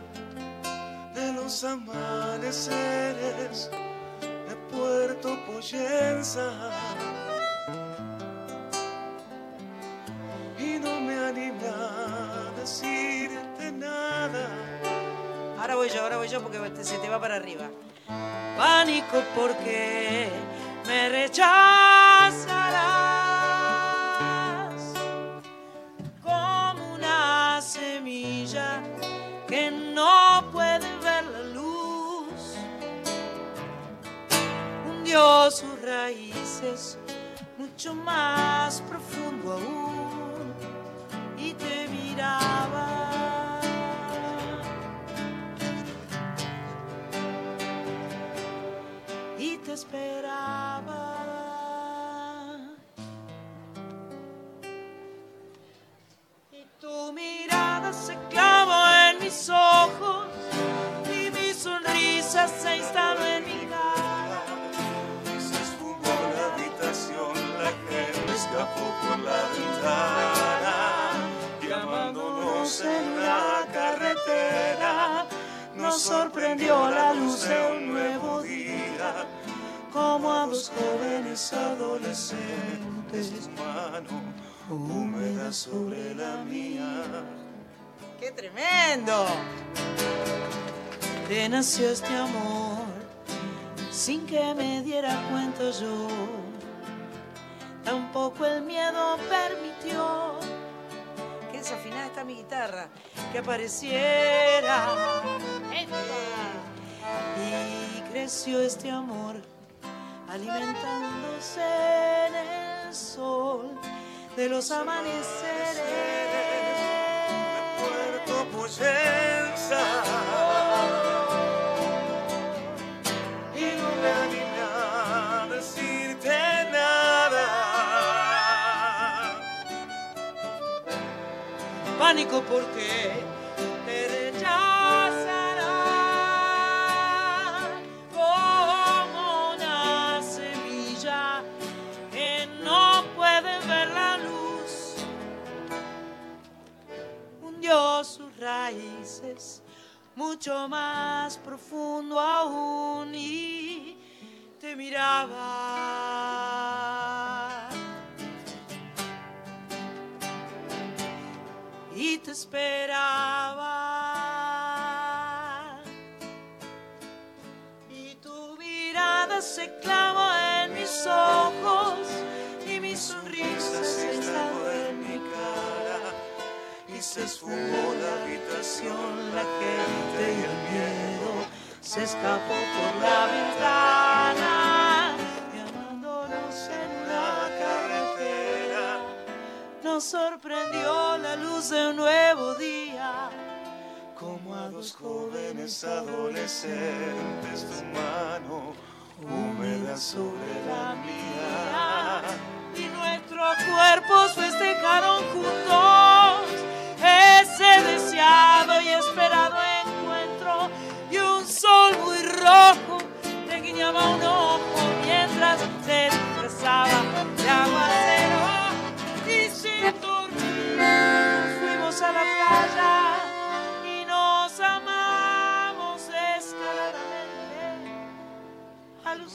de los amaneceres Puerto. Y no me animé a decirte nada. Ahora voy yo, ahora voy yo porque te- se te va para arriba. Pánico porque me rechazarás como una semilla que no puede Hundió sus raíces mucho más profundo aún y te miraba. y te esperaba. Y tu mirada se clavó en mis ojos y mi sonrisa se instaló en mi escapó por la ventana, llamándonos en la carretera. nos sorprendió la luz de un nuevo día, como a dos jóvenes adolescentes. Mano húmeda sobre la mía. ¡Qué tremendo! Te nació este amor sin que me diera cuenta yo. Tampoco el miedo permitió Qué desafinada está mi guitarra. Que apareciera. y creció este amor alimentándose en el sol de los amaneceres. Porque te rechazará como una semilla que no puede ver la luz. Hundió sus raíces mucho más profundo aún y te miraba. Esperaba. Y tu mirada se clavó en mis ojos y mi sonrisa se instaló en mi cara. Y se esfumó la habitación, La gente y el miedo se escapó por la ventana, Nos sorprendió la luz de un nuevo día, como a dos jóvenes adolescentes tu mano húmeda sobre la mía. Y nuestros cuerpos festejaron juntos ese deseado y esperado encuentro. Y un sol muy rojo te guiñaba un ojo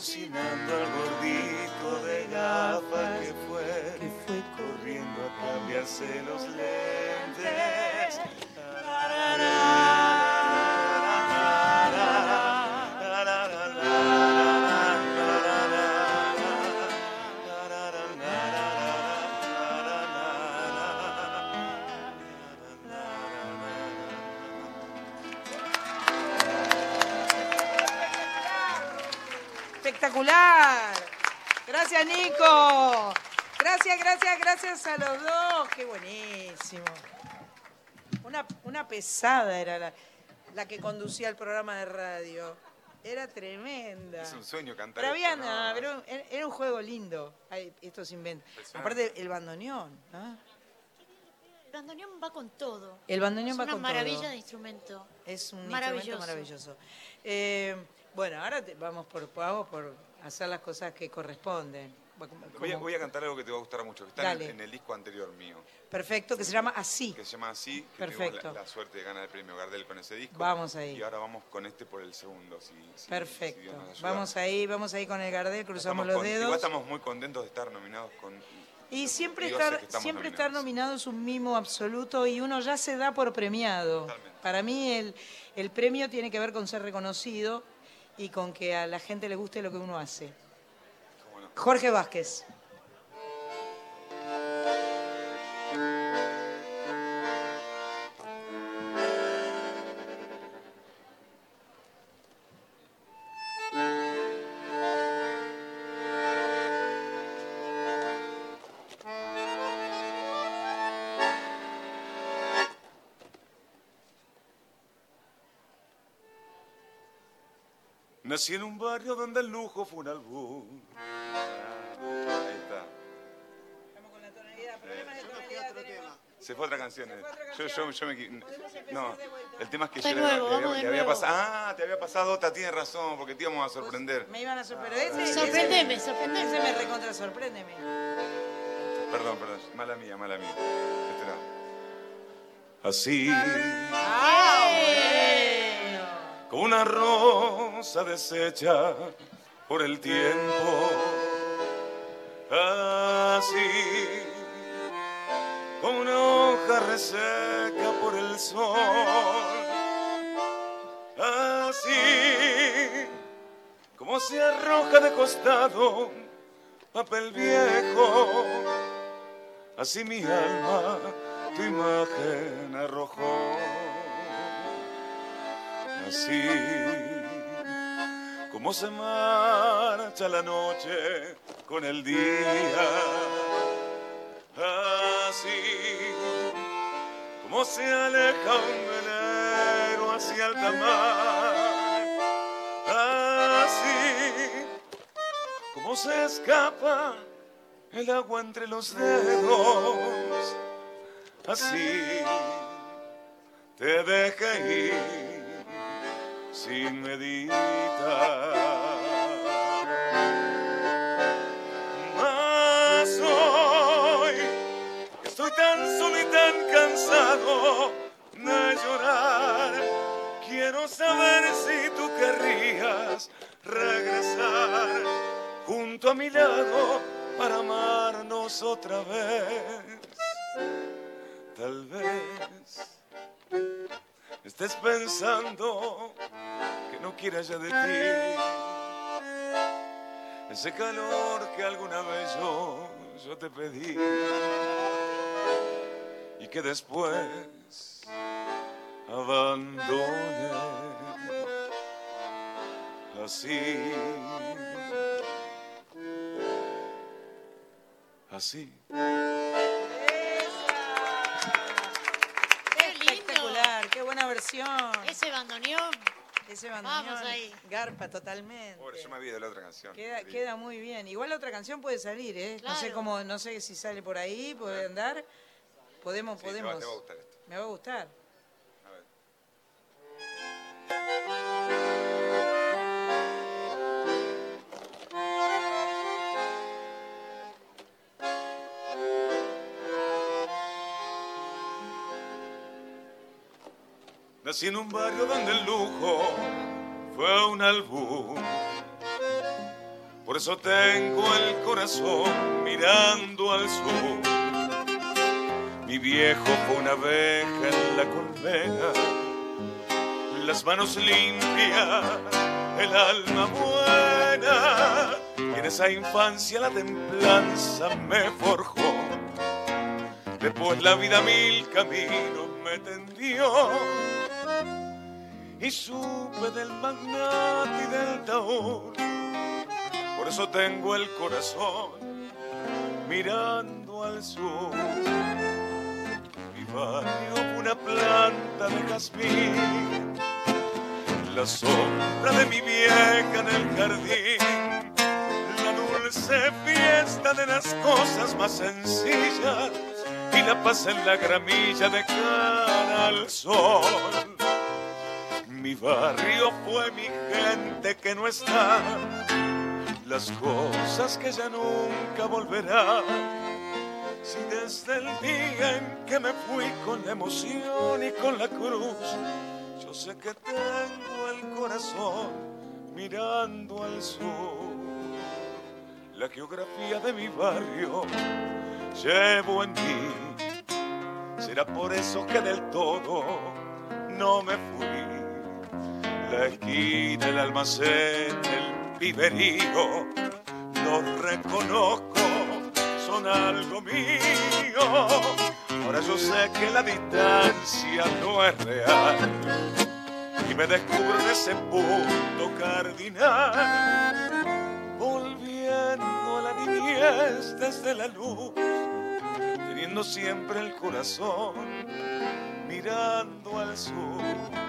alucinando al gordito de gafas que fue, corriendo a cambiarse los lentes. Espectacular. Gracias, Nico. Gracias, gracias, gracias a los dos. Qué buenísimo. Una, una pesada era la, la que conducía el programa de radio. Era tremenda. Es un sueño cantar Pero había esto, pero era, era un juego lindo. Ay, estos inventos. Aparte, el bandoneón. ¿no? El bandoneón va con todo. El bandoneón es va una con maravilla todo. de instrumento. Es un Maravilloso. instrumento maravilloso. Eh, bueno, ahora te- vamos por, vamos por hacer las cosas que corresponden. Voy a, voy a cantar algo que te va a gustar mucho, que está en, el disco anterior mío, Perfecto, que se llama Así. que se llama Así, que Perfecto. tuvimos la, la suerte de ganar el premio Gardel con ese disco. Vamos ahí. Y ahora vamos con este por el segundo, si, si- si Perfecto. Dios nos ayuda. vamos ahí, vamos ahí con el Gardel, cruzamos Estamos los con- Igual dedos. estamos muy contentos de estar nominados con... Y siempre estar, siempre nominados. estar nominado es un mimo absoluto y uno ya se da por premiado. Para mí el, el premio tiene que ver con ser reconocido y con que a la gente le guste lo que uno hace. Jorge Vázquez. Nací en un barrio donde el lujo fue un albur. Ahí está. Se fue otra canción. eh. Yo, yo, yo me No, el tema es que De yo le- nuevo, le, había- de le había pasado. Ah, te había pasado otra, tienes razón, porque te íbamos a sorprender. Me iban a sorprender. Ese- Sorprendeme, ese- sorprendeme. Ese me recontra sorpréndeme. Perdón, perdón, mala mía, mala mía. Este era. Así Ah, bueno. una rosa deshecha por el tiempo. Así como una hoja reseca por el sol. Así como se arroja de costado papel viejo. Así mi alma tu imagen arrojó. Así como se marcha la noche con el día. Así como se aleja un velero hacia alta mar. Así como se escapa el agua entre los dedos. Así te deja ir sin meditar. Mas hoy estoy tan solo y tan cansado de llorar. Quiero saber si tú querrías regresar junto a mi lado para amarnos otra vez. Tal vez estés pensando que no quiera ya de ti. Ese calor que alguna vez yo, yo te pedí. Y que después abandoné así así qué buena versión. Ese bandoneón. Ese bandoneón. Vamos ahí. Garpa totalmente. Pobre, yo me olvidé de la otra canción. Queda, queda muy bien. Igual la otra canción puede salir, ¿eh? No sé cómo, no sé si sale por ahí, puede andar. Podemos, Sí, te va- podemos. te va a gustar esto. Me va a gustar. Nací en un barrio donde el lujo fue un albur. Por eso tengo el corazón mirando al sur. Mi viejo fue una abeja en la colmena, las manos limpias, el alma buena. Y en esa infancia la templanza me forjó. Después la vida mil caminos me tendió y supe del magnate y del taur. Por eso tengo el corazón mirando al sur. Mi barrio fue una planta de jazmín, la sombra de mi vieja en el jardín, la dulce fiesta de las cosas más sencillas y la paz en la gramilla de cara al sol. Mi barrio fue mi gente que no está, las cosas que ya nunca volverán. Si desde el día en que me fui con la emoción y con la cruz, yo sé que tengo el corazón mirando al sur. La geografía de mi barrio llevo en mí. Será por eso que del todo no me fui. La esquina, el almacén, el viverío, los reconozco, son algo mío. Ahora yo sé que la distancia no es real y me descubro en ese punto cardinal, volviendo a la niñez desde la luz, teniendo siempre el corazón mirando al sur.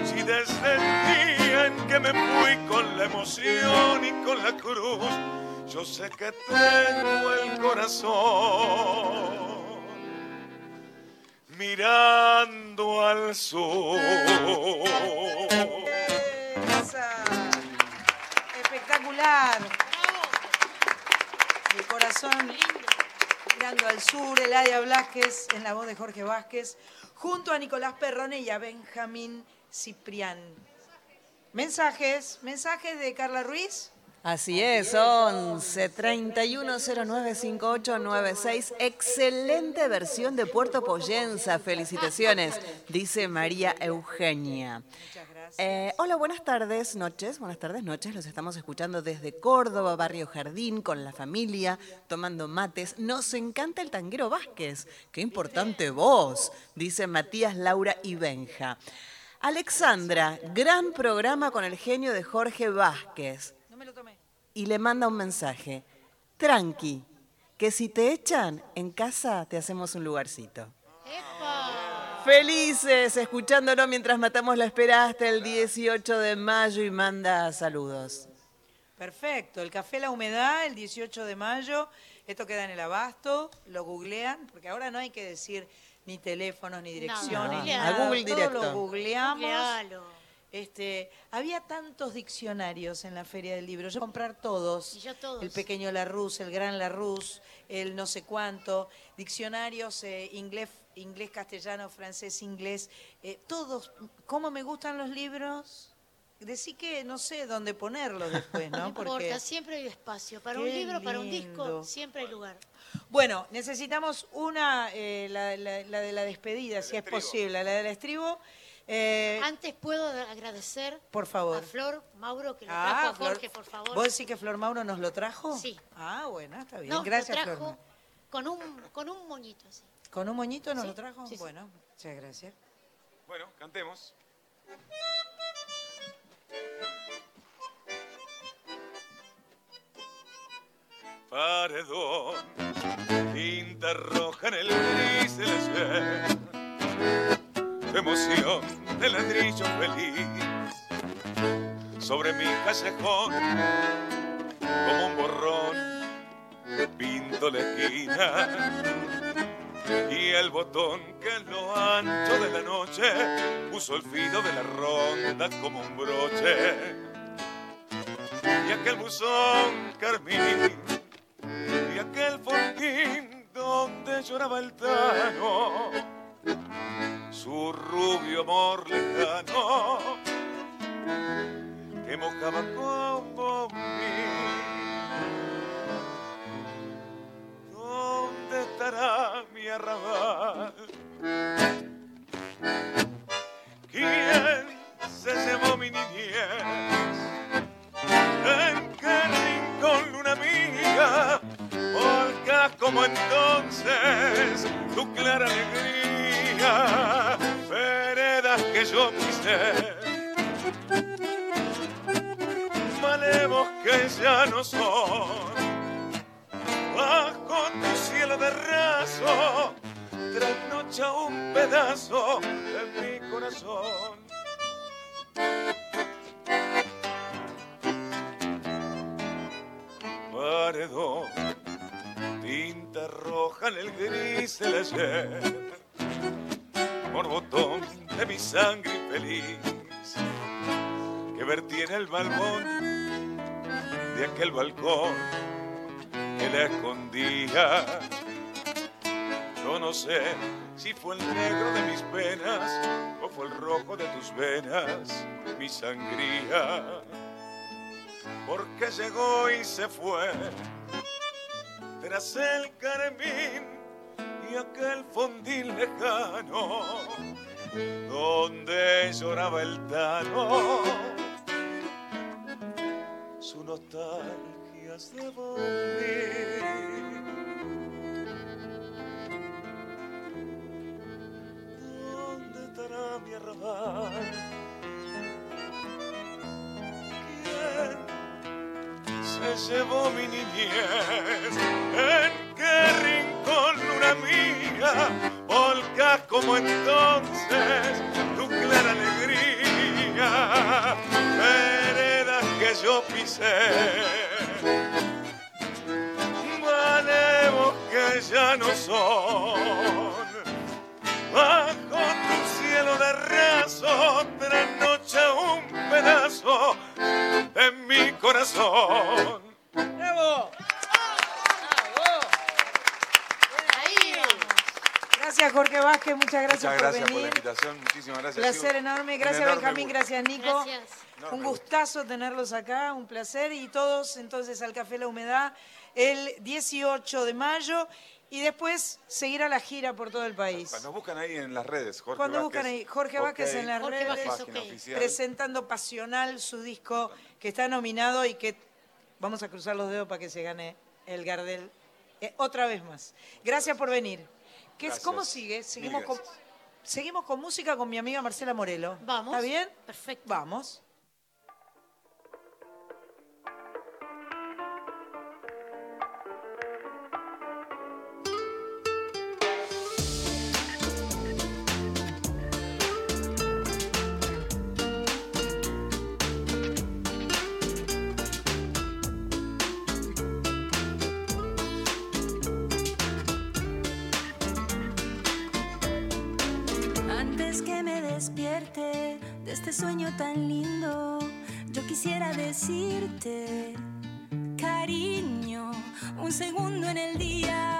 Si desde el día en que me fui con la emoción y con la cruz. Yo sé que tengo el corazón mirando al. Esa. Espectacular. El corazón mirando al sur, Eladia Blasquez en la voz de Jorge Vázquez, junto a Nicolás Perrone y a Benjamín Ciprián. Mensajes, mensajes de Carla Ruiz. Así es, 11 31 09 58 96. Excelente versión de Puerto Poyenza. Felicitaciones, dice María Eugenia. Eh, hola, buenas tardes, noches. Buenas tardes, noches. Los estamos escuchando desde Córdoba, Barrio Jardín, con la familia, tomando mates. Nos encanta el tanguero Vázquez. Qué importante voz, dice Matías, Laura y Benja. Alexandra, gran programa con el genio de Jorge Vázquez No me lo tomé. y le manda un mensaje. Tranqui, que si te echan en casa te hacemos un lugarcito. Felices escuchándolo mientras matamos la espera hasta el 18 de mayo y manda saludos. Perfecto. El Café La Humedad, el 18 de mayo. Esto queda en el abasto. Lo googlean, porque ahora no hay que decir ni teléfonos, ni direcciones. No, ni a nada. Google Todo directo. lo googleamos. Googlealo. Este, había tantos diccionarios en la Feria del Libro. Yo comprar todos. Y yo todos. El pequeño Larousse, el gran Larousse, el no sé cuánto. Diccionarios eh, inglés, inglés, castellano, francés, inglés. eh, todos. ¿Cómo me gustan los libros? Decí que no sé dónde ponerlos después, ¿no? No importa, Porque siempre hay espacio. Para Qué un libro, para un disco, siempre hay lugar. Bueno, necesitamos una, eh, la, la- la de la despedida, si es posible, la del estribo. Eh, Antes puedo agradecer por favor. a Flor Mauro que lo Ah, trajo a Flor- Jorge, por favor. ¿Vos decís que Flor Mauro nos lo trajo? Sí. Ah, bueno, está bien. Gracias, lo Flor. trajo con un, con un moñito así. ¿Con un moñito nos Sí, lo trajo? sí, sí. Bueno, muchas gracias. Bueno, cantemos. Paredón, tinta roja en el gris del ayer, emoción de ladrillo feliz, sobre mi callejón, como un borrón, pinto la esquina, y el botón que en lo ancho de la noche puso el filo de la ronda como un broche, y aquel buzón carmín donde lloraba el tano, su rubio amor lejano que mojaba como mí. ¿Dónde estará mi arrabal? ¿Quién se llevó mi niñez? ¿En qué rincón luna mía? Como entonces tu clara alegría, veredas que yo pisé, malevos que ya no son, bajo tu cielo de raso, trasnocha un pedazo de mi corazón. paredón, tinta roja en el gris del ayer, borbotón de mi sangre infeliz, que vertí en el balcón de aquel balcón que la escondía. Yo no sé si fue el negro de mis penas o fue el rojo de tus venas, mi sangría. Porque llegó y se fue el carmín y aquel fondín lejano donde lloraba el tano su nostalgia se volví ¿Dónde estará mi arrabal? Llevó mi niñez. ¿En qué rincón, luna mía, volcas como entonces tu clara alegría? Veredas que yo pisé. Malevos que ya no son. Bajo tu cielo de raso, trasnocha un pedazo de mi corazón. Gracias Jorge Vázquez, muchas gracias, Muchas gracias por por la venir. invitación, muchísimas gracias. placer enorme, gracias enorme Benjamín, gusto. gracias Nico. Gracias. Un gustazo tenerlos acá, un placer. Y todos entonces al Café La Humedad el 18 de mayo y después seguir a la gira por todo el país. Nos buscan ahí en las redes, Jorge Cuando Vázquez, buscan ahí, Jorge Vázquez en las Jorge redes, Vázquez, presentando Pasional, su disco que está nominado y que vamos a cruzar los dedos para que se gane el Gardel eh, otra vez más. Gracias por venir. ¿Qué es, Gracias. ¿Cómo sigue? Con, seguimos con música con mi amiga Marcela Morelo. Vamos. ¿Está bien? Perfecto. Vamos. Cariño, un segundo en el día,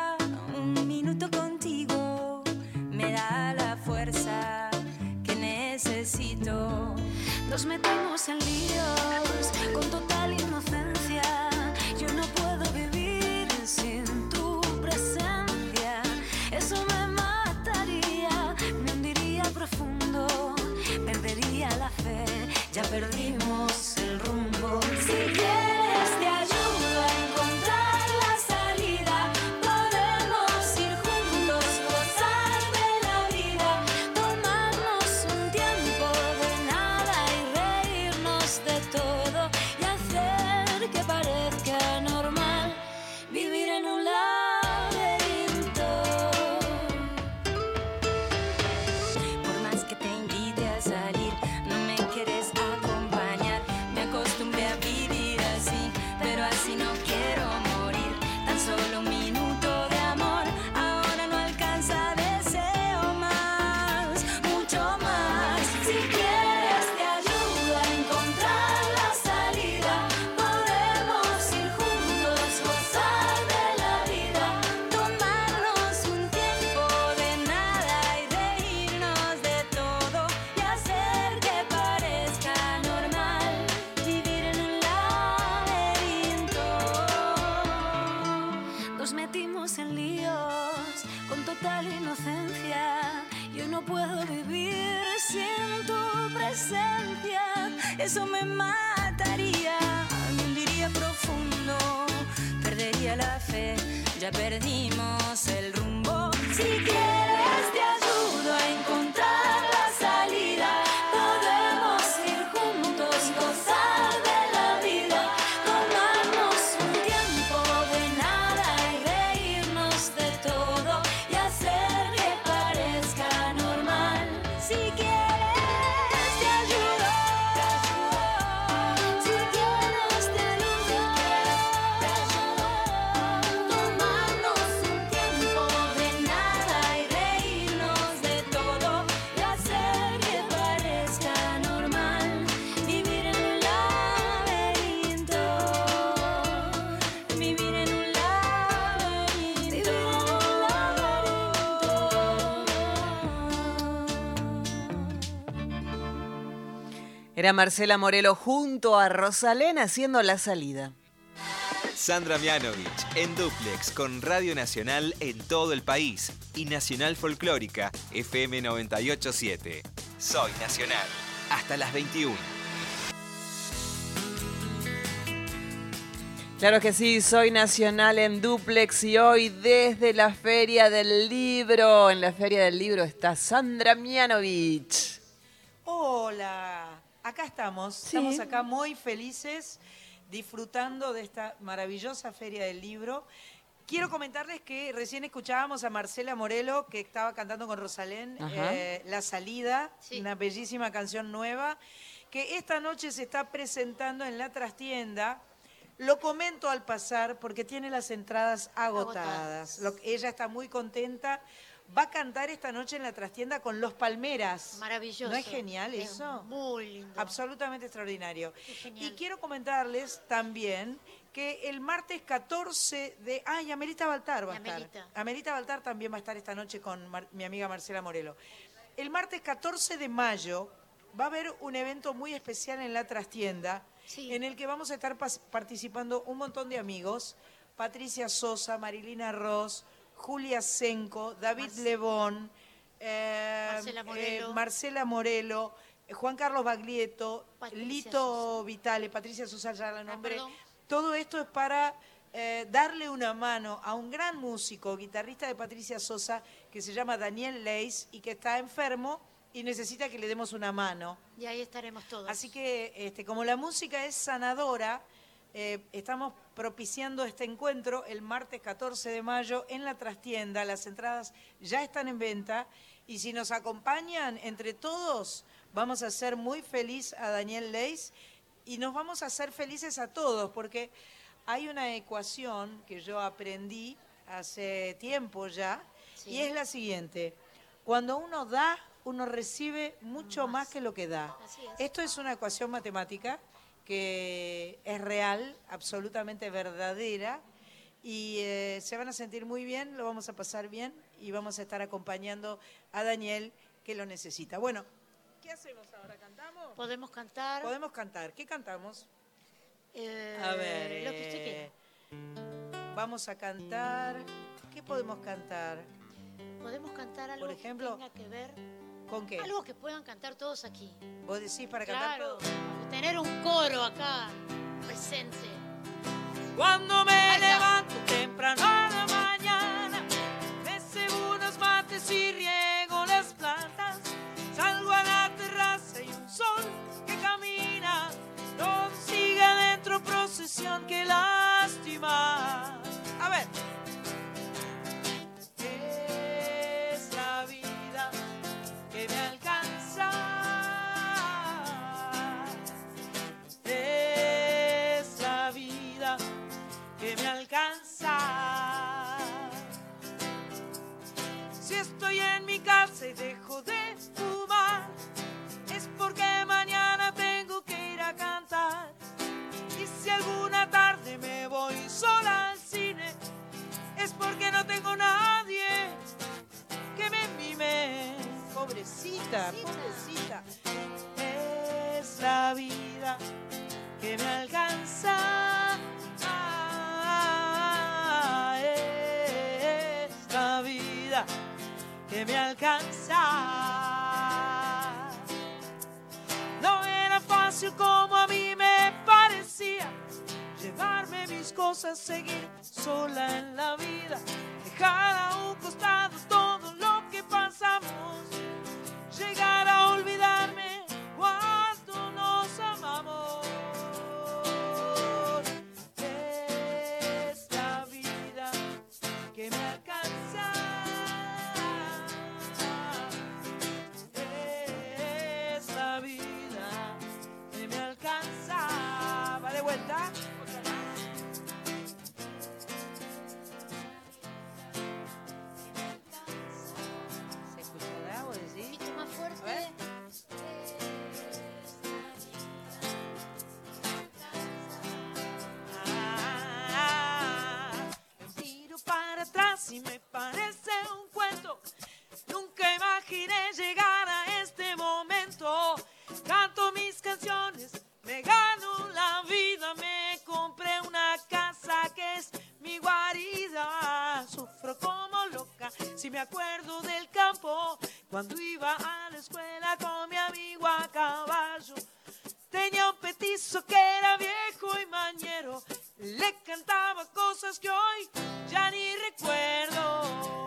Eso me mataría, Era Marcela Morelo junto a Rosalén haciendo la salida. Sandra Mianovich en Duplex con Radio Nacional en todo el país y Nacional Folclórica FM 987. Soy Nacional. Hasta las 21. Claro que sí, soy nacional en Duplex y hoy desde la Feria del Libro. En la Feria del Libro está Sandra Mianovich. Hola, acá estamos. Estamos acá muy felices disfrutando de esta maravillosa feria del libro. Quiero comentarles que recién escuchábamos a Marcela Morelo, que estaba cantando con Rosalén, eh, La Salida, Sí. una bellísima canción nueva, que esta noche se está presentando en la trastienda. Lo comento al pasar porque tiene las entradas agotadas. Lo- ella está muy contenta. Va a cantar esta noche en la trastienda con Los Palmeras. Maravilloso. ¿No es genial Es eso? Muy lindo. Absolutamente extraordinario. Y quiero comentarles también que el martes 14 de... Ay, Amelita Baltar va a Y estar. Amelita. Amelita Baltar también va a estar esta noche con Mar- mi amiga Marcela Morelo. El martes 14 de mayo va a haber un evento muy especial en la trastienda, en el que vamos a estar participando un montón de amigos. Patricia Sosa, Marilina Ross, Julia Senco, David Lebón, eh, Marcela Morelo. eh, Marcela Morelo, eh, Juan Carlos Baglietto, Patricia Lito Vitale, Patricia Sosa, ya la nombré. perdón. Todo esto es para eh, darle una mano a un gran músico, guitarrista de Patricia Sosa, que se llama Daniel Leis y que está enfermo y necesita que le demos una mano. Y ahí estaremos todos. Así que, este, como la música es sanadora, eh, estamos propiciando este encuentro el martes 14 de mayo en la trastienda. Las entradas ya están en venta y si nos acompañan entre todos, vamos a hacer muy feliz a Daniel Leis y nos vamos a hacer felices a todos porque hay una ecuación que yo aprendí hace tiempo ya y es la siguiente. Cuando uno da, uno recibe mucho más, que lo que da. Es. Esto es una ecuación matemática que es real, absolutamente verdadera, y eh, se van a sentir muy bien, lo vamos a pasar bien y vamos a estar acompañando a Daniel que lo necesita. Bueno, ¿qué hacemos ahora? ¿Cantamos? Podemos cantar. Podemos cantar. ¿Qué cantamos? eh, A ver, Lo que usted eh, quiera. vamos a cantar. ¿Qué podemos cantar? Podemos cantar algo por ejemplo, que tenga que ver. ¿Con qué? Algo que puedan cantar todos aquí. ¿Vos decís para cantar Claro. todo? Tener un coro acá presente. Cuando me levanto temprano a la mañana, me cebo unos mates y riego las plantas. Salgo a la terraza y un sol que camina, todo sigue adentro, procesión que lástima. A ver. No tengo nadie que me mime. Pobrecita, pobrecita. Es la vida que me alcanza. Ah, es la vida que me alcanza. No era fácil como a mí me parecía llevarme mis cosas, seguir sola en la vida, dejar a un costado todo lo que pasamos, me acuerdo del campo cuando iba a la escuela con mi amigo a caballo. Tenía un petizo que era viejo y mañero. Le cantaba cosas que hoy ya ni recuerdo.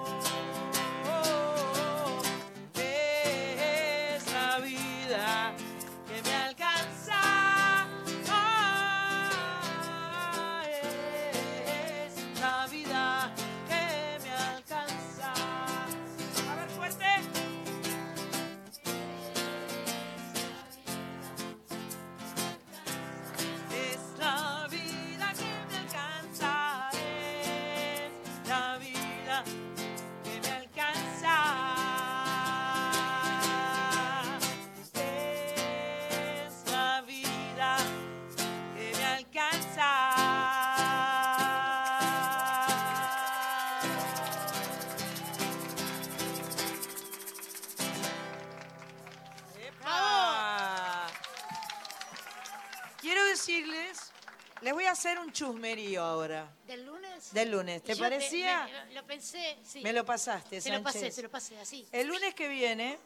Hacer un chusmerío ahora. ¿Del lunes? Del lunes. ¿Te Yo parecía? me- me- lo pensé, sí. Me lo pasaste, Se lo pasé, Sánchez. se lo pasé, así. El lunes que viene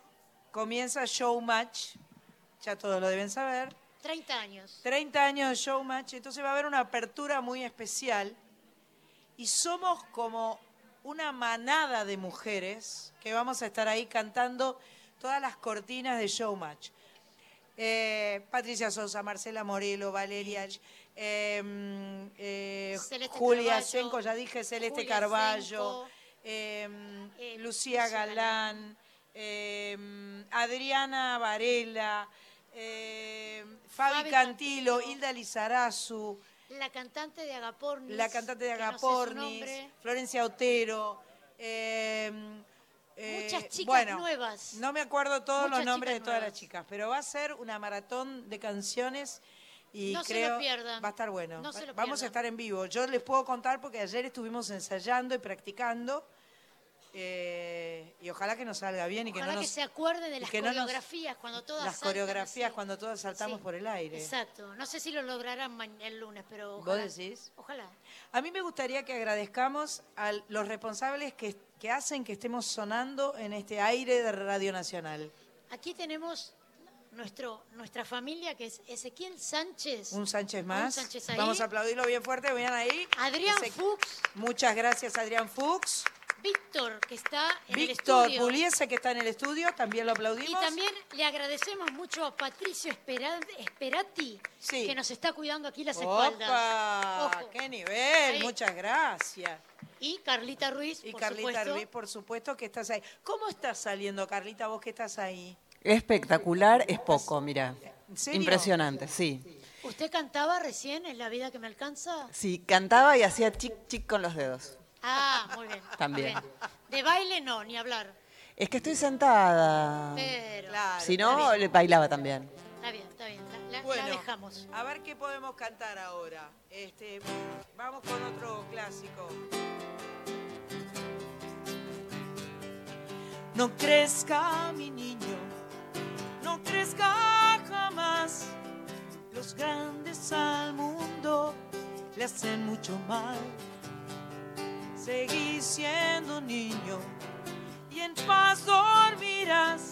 comienza Showmatch, ya todos lo deben saber. 30 años. 30 años de Showmatch, entonces va a haber una apertura muy especial y somos como una manada de mujeres que vamos a estar ahí cantando todas las cortinas de Showmatch. Eh, Patricia Sosa, Marcela Morelo, Valeria, eh, mm, eh, Julia Carballo, Senco, ya dije Celeste Julia Carballo, Senco, eh, Lucía Galán, eh, Adriana Varela, Fabi, Fabi Cantilo, Cantilo. Hilda Lizarazu, La cantante de Agapornis. la cantante de no sé Agapornis. Florencia Otero. eh, eh, Muchas chicas bueno, nuevas. No me acuerdo todos Muchas los nombres de todas nuevas. las chicas, pero va a ser una maratón de canciones y No se creo lo pierdan. va a estar bueno. No se lo Vamos a estar en vivo. Yo les puedo contar porque ayer estuvimos ensayando y practicando eh, y ojalá que nos salga bien y que no que nos se acuerde de las que no nos- coreografías cuando todas las coreografías así. cuando todas saltamos Sí. por el aire. Exacto. No sé si lo lograrán el lunes, pero ¿Vos ojalá. decís? Ojalá. A mí me gustaría que agradezcamos a los responsables que, que hacen que estemos sonando en este aire de Radio Nacional. Aquí tenemos nuestro, nuestra familia, que es Ezequiel Sánchez. Un Sánchez Un más. Sánchez. Vamos a aplaudirlo bien fuerte. Vean ahí. Adrián Ese- Fuchs. Muchas gracias, Adrián Fuchs. Víctor, que está en el Víctor estudio. Puliese, que está en el estudio, también lo Y aplaudimos. también le agradecemos mucho a Patricio Espera- Esperati, Sí. que nos está cuidando aquí las espaldas. ¡Opa! Ojo. ¡Qué nivel! Ahí. Muchas gracias. Y Carlita Ruiz, Y por Carlita supuesto. Ruiz, por supuesto que estás ahí. ¿Cómo estás saliendo, Carlita, vos que estás ahí? Espectacular, es poco, mira. Impresionante, sí. ¿Usted cantaba recién en La vida que me alcanza? Sí, cantaba y hacía chic chic con los dedos. Ah, muy bien. También. muy bien. De baile no, ni hablar. Es que estoy sentada. Pero Si no, le bailaba también. está bien, está bien. La, la- dejamos. a ver qué podemos cantar ahora. Este, vamos con otro clásico. No crezca mi niño, no crezca jamás. Los grandes al mundo le hacen mucho mal. Seguí siendo niño y en paz dormirás,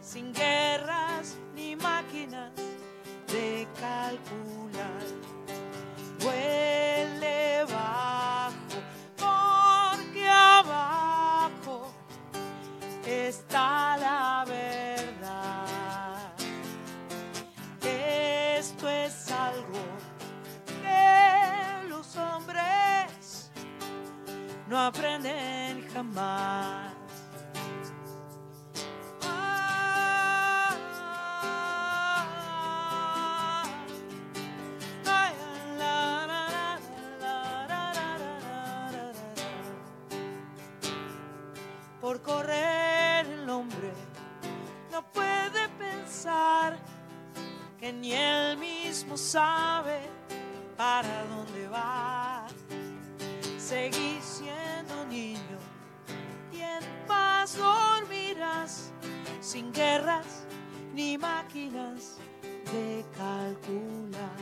sin guerras ni máquinas de calcular. aprenden jamás. Por correr el hombre no puede pensar que ni él mismo sabe para dónde va. Seguís niño y en paz dormirás sin guerras ni máquinas de calcular.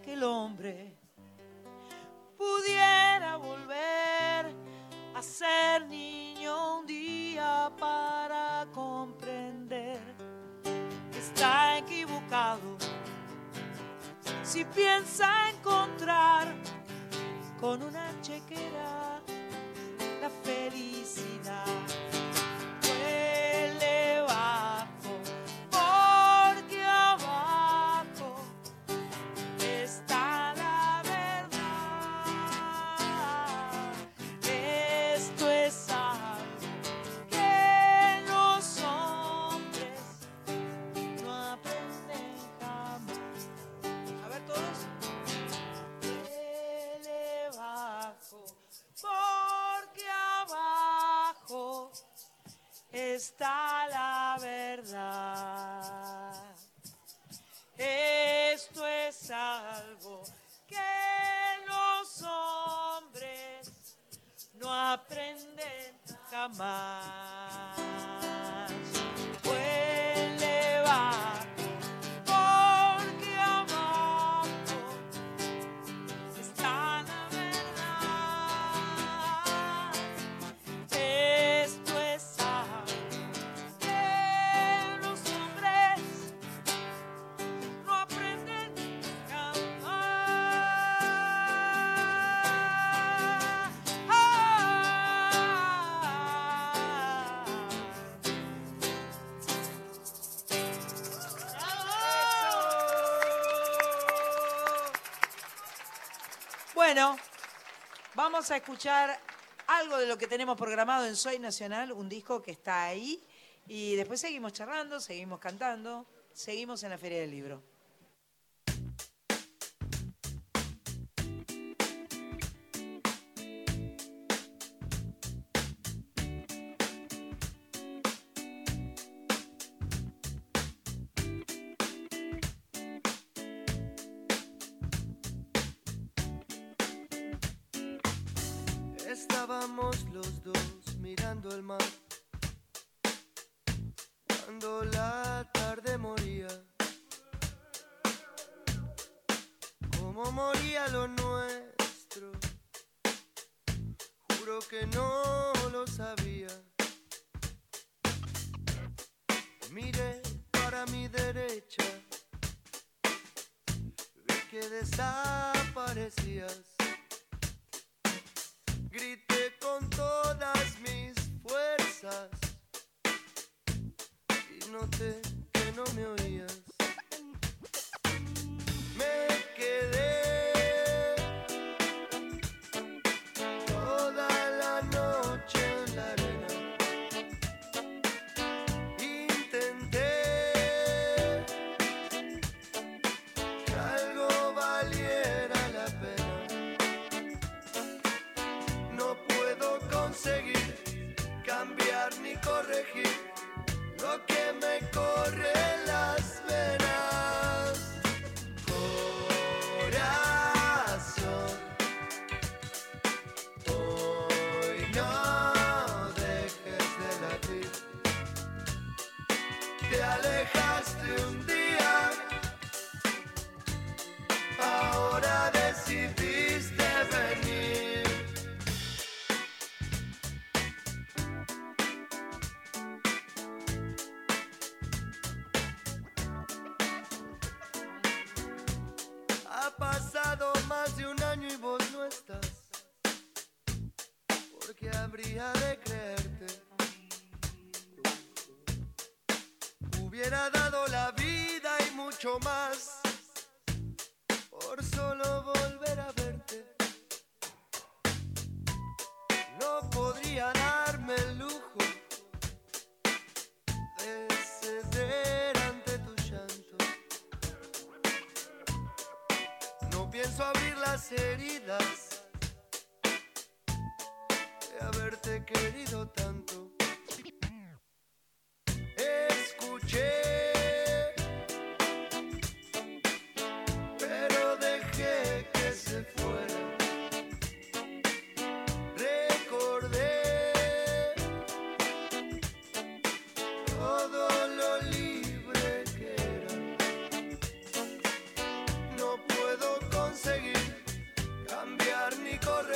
Dios quiera que el hombre pudiera volver a ser niño un día para comprender que está equivocado si piensa encontrar con una chequera la felicidad. salvo que los hombres no aprenden jamás. Bueno, vamos a escuchar algo de lo que tenemos programado en Soy Nacional, un disco que está ahí. Y después seguimos charlando, seguimos cantando, seguimos en la Feria del Libro. Estábamos los dos mirando el mar cuando la tarde moría. Como moría lo nuestro, juro que no lo sabía. Miré para mi derecha, vi que desaparecías. heridas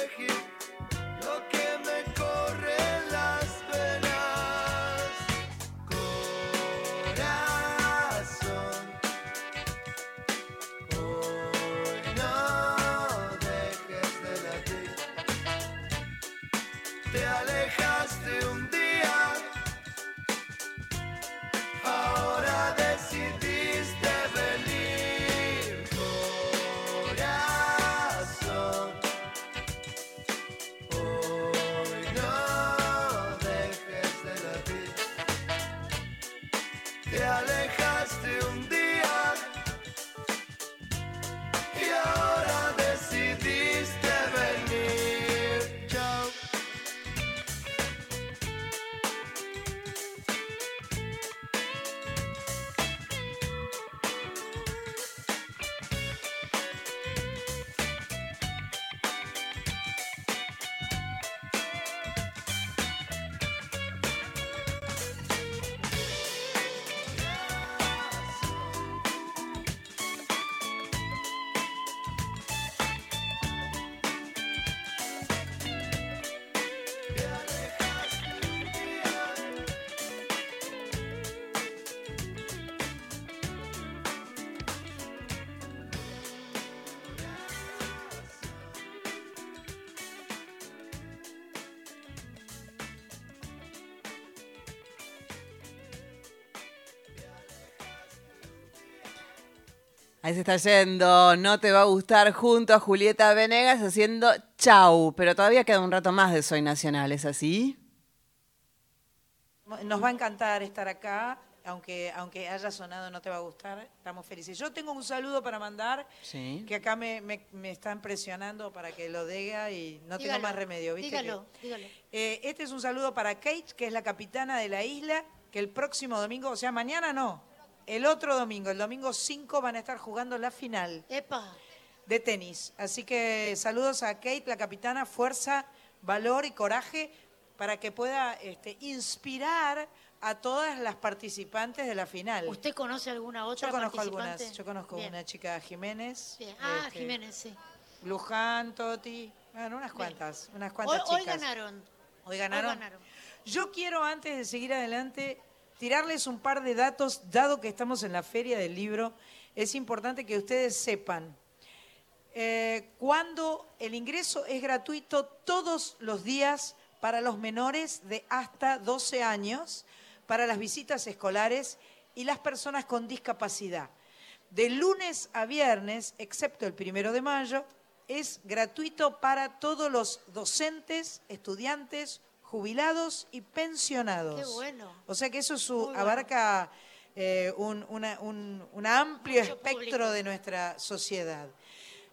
like it. Ahí se está yendo, no te va a gustar junto a Julieta Venegas haciendo chau, pero todavía queda un rato más de Soy Nacional, ¿es así? Nos va a encantar estar acá, aunque, aunque haya sonado no te va a gustar, estamos felices. Yo tengo un saludo para mandar, Sí. que acá me, me- me están presionando para que lo diga y no tengo más remedio, ¿viste? Dígalo, que- dígalo. Eh, este es un saludo para Kate, que es la capitana de la isla, que el próximo domingo, o sea, mañana no, el otro domingo, el domingo 5 van a estar jugando la final Epa, de tenis. Así que saludos a Kate, la capitana, fuerza, valor y coraje para que pueda este, inspirar a todas las participantes de la final. ¿usted conoce alguna otra Yo conozco participante? algunas. Yo conozco Bien, una chica Jiménez. bien. Ah, este, Jiménez, sí. Luján, Toti. Bueno, unas cuantas, unas Hoy, cuantas hoy chicas. ganaron. Hoy ganaron. Hoy ganaron. Yo quiero, antes de seguir adelante, tirarles un par de datos, dado que estamos en la feria del libro, es importante que ustedes sepan. eh, cuando el ingreso es gratuito todos los días para los menores de hasta 12 años, para las visitas escolares y las personas con discapacidad. De lunes a viernes, excepto el primero de mayo, es gratuito para todos los docentes, estudiantes, jubilados y pensionados. Qué bueno. O sea que eso su- Muy bueno. abarca eh, un, una- un- un amplio Mucho espectro público. de nuestra sociedad.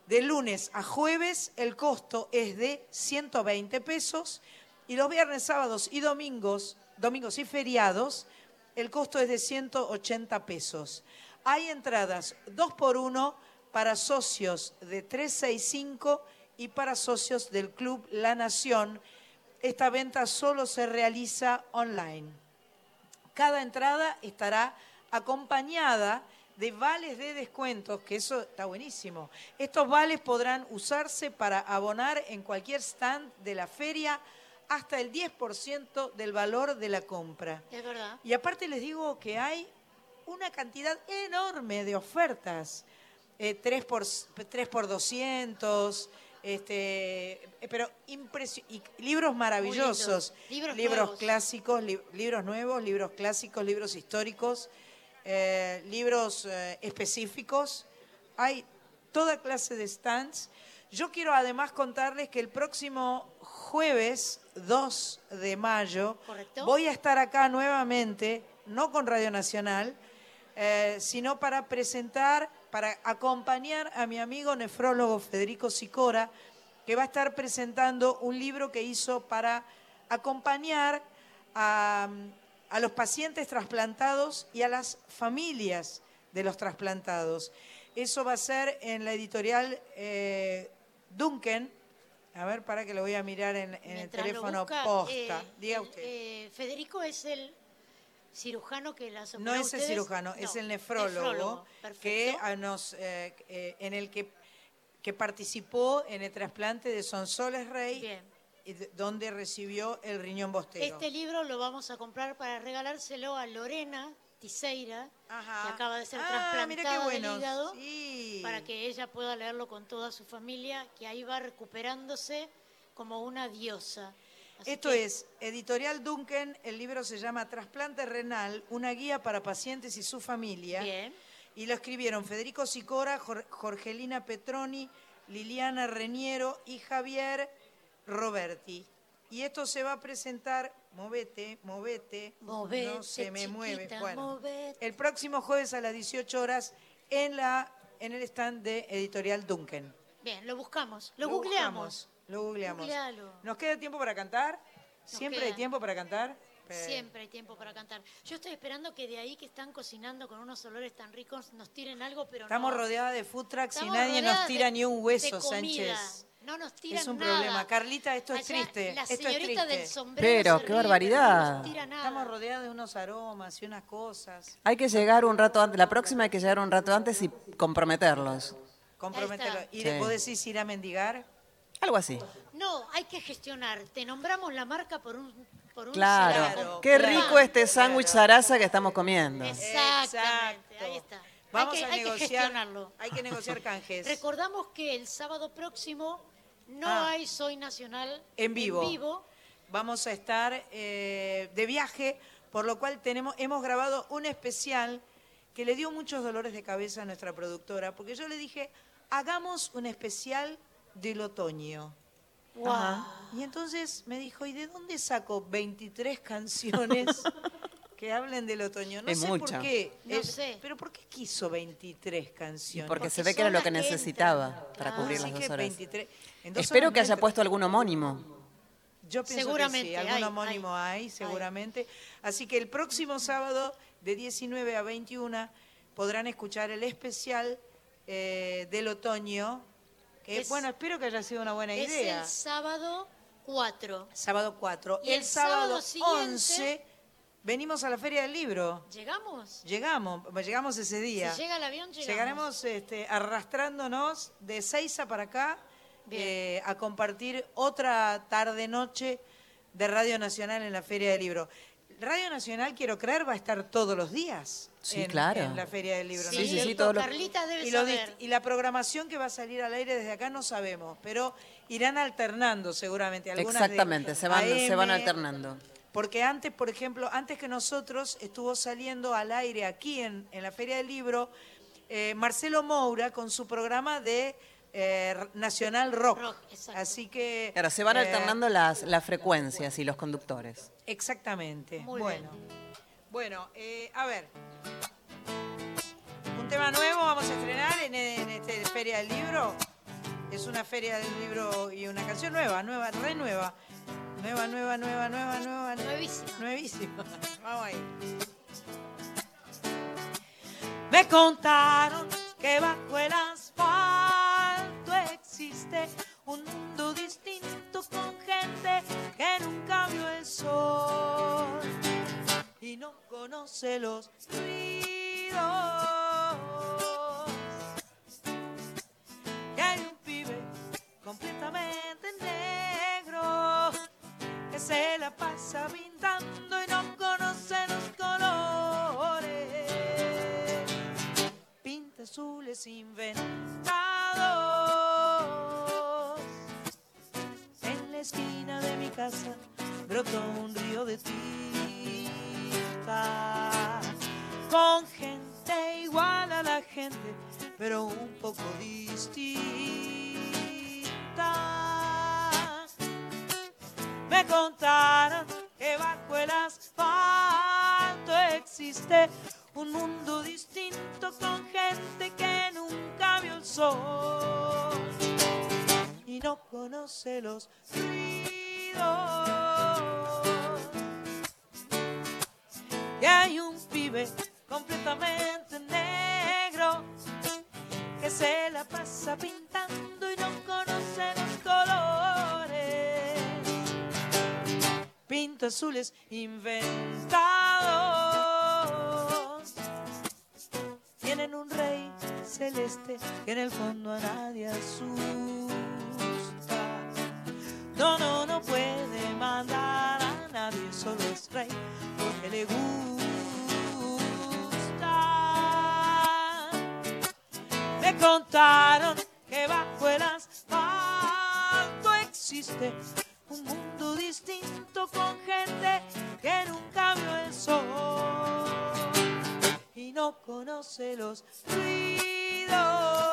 De lunes a jueves el costo es de 120 pesos y los viernes, sábados y domingos, domingos y feriados, el costo es de 180 pesos. Hay entradas 2 por 1 para socios de 365 y para socios del Club La Nación. Esta venta solo se realiza online. Cada entrada estará acompañada de vales de descuentos, que eso está buenísimo. Estos vales podrán usarse para abonar en cualquier stand de la feria hasta el 10% del valor de la compra. Es verdad. Y aparte les digo que hay una cantidad enorme de ofertas. Eh, 3, por, 3 por 200, este, eh, pero impresio- y libros maravillosos. Libros nuevos. clásicos, li- libros nuevos, libros clásicos, libros históricos, eh, libros eh, específicos. Hay toda clase de stands. Yo quiero además contarles que el próximo jueves 2 de mayo Correcto. voy a estar acá nuevamente, no con Radio Nacional, eh, sino para presentar, para acompañar a mi amigo nefrólogo Federico Sicora, que va a estar presentando un libro que hizo para acompañar a, a los pacientes trasplantados y a las familias de los trasplantados. Eso va a ser en la editorial eh, Duncan. A ver, para que lo voy a mirar en, en el teléfono busca, posta. eh, Diga el- usted. eh, Federico es el cirujano que las No es el cirujano, es el nefrólogo, nefrólogo, que a nos, eh, eh, en el que, que participó en el trasplante de Sonsoles Rey, Bien. donde recibió el riñón bostero. Este libro lo vamos a comprar para regalárselo a Lorena Tiseira, Ajá. que acaba de ser Ah, trasplantada del bueno. hígado, Sí. para que ella pueda leerlo con toda su familia, que ahí va recuperándose como una diosa. Así Esto que- es Editorial Duncan, el libro se llama Trasplante Renal, una guía para pacientes y su familia. Bien. Y lo escribieron Federico Sicora, Jor- Jorgelina Petroni, Liliana Reñero y Javier Roberti. Y esto se va a presentar, movete, movete, Movete, no se me mueve. Bueno, movete. el próximo jueves a las 18 horas en, la, en el stand de Editorial Duncan. Bien, lo buscamos, lo, googleamos. buscamos, Lo googleamos. Googlealo. ¿Nos queda tiempo para cantar? ¿Siempre hay tiempo para cantar? Pe- Siempre hay tiempo para cantar. Yo estoy esperando que de ahí que están cocinando con unos olores tan ricos nos tiren algo, pero Estamos no. rodeadas de food trucks y Estamos nadie nos tira de- ni un hueso. Sánchez. No nos tiran Es un nada. problema. Carlita, esto es Allá, triste. La esto es señorita triste. del sombrero Pero, se qué ríe, barbaridad. pero no nos tira nada. Estamos rodeados de unos aromas y unas cosas. Hay que llegar un rato antes, la próxima hay que llegar un rato antes y comprometerlos. Está. ¿Y Sí. vos decís ir a mendigar? Algo así. No, hay que gestionar. Te nombramos la marca por un por un Claro. salario. Qué claro, rico este sándwich zaraza que estamos comiendo. Exactamente, Exacto. ahí está. Vamos hay que, a hay que negociar. gestionarlo. Hay que negociar canjes. Recordamos que el sábado próximo no Ah. hay Soy Nacional En vivo. En vivo. Vamos a estar eh, de viaje, por lo cual tenemos, hemos grabado un especial que le dio muchos dolores de cabeza a nuestra productora, porque yo le dije, hagamos un especial del otoño. Y entonces me dijo, ¿y de dónde saco 23 canciones que hablen del otoño? No Es sé mucha. por qué. No sé. Pero ¿por qué quiso 23 canciones? Porque, se ve que era lo que necesitaba para Ah, cubrir Así las dos horas. 23. En dos Espero horas que haya puesto algún homónimo. Yo pienso Seguramente, que sí, algún hay, homónimo hay, seguramente. Así que el próximo sábado, de 19 a 21, podrán escuchar el especial eh, del otoño. Que, Es- bueno, espero que haya sido una buena Es idea. el sábado 4. Sábado 4. Y el, el sábado, sábado siguiente- 11 venimos a la Feria del Libro. ¿Llegamos? Llegamos, llegamos ese día. Si llega el avión, llegamos. Llegaremos este, arrastrándonos de Seiza para acá eh, a compartir otra tarde-noche de Radio Nacional en la Feria del Libro. Radio Nacional, quiero creer, va a estar todos los días Sí, en, claro. en la Feria del Libro. Sí, ¿no es sí, sí, todos los- Carlitas debe y, lo saber. y la programación que va a salir al aire desde acá no sabemos, pero irán alternando seguramente. Algunas de Exactamente, se van, se van AM, alternando. porque antes, por ejemplo, antes que nosotros estuvo saliendo al aire aquí en, en la Feria del Libro eh, Marcelo Moura con su programa de eh, Nacional Rock. Rock, exacto. Así que... Claro, se van eh, alternando las, las frecuencias y los conductores. Exactamente. Muy bueno, bueno eh, a ver. Un tema nuevo vamos a estrenar en, en este Feria del Libro. Es una Feria del Libro y una canción nueva, nueva, re nueva. Nueva, nueva, nueva, nueva, nueva. Nuevísima. Nuevísima. Vamos ahí. Me contaron que bajo el asfalto existe un mundo distinto con gente que nunca vio el sol y no conoce los ruidos. Que hay un pibe completamente negro que se la pasa pintando y no conoce los colores. Pinta azules inventados. Esquina de mi casa brotó un río de tinta. Con gente igual a la gente, pero un poco distinta. Me contaron que bajo el asfalto existe un mundo distinto con gente que nunca vio el sol y no conoce los ruidos. Y hay un pibe completamente negro que se la pasa pintando y no conoce los colores. Pinta azules inventados. Tienen un rey celeste que en el fondo a nadie asusta. No, no, no puede mandar a nadie, solo es rey porque le gusta. Me contaron que bajo el asfalto existe un mundo distinto con gente que nunca vio el sol y no conoce los ruidos.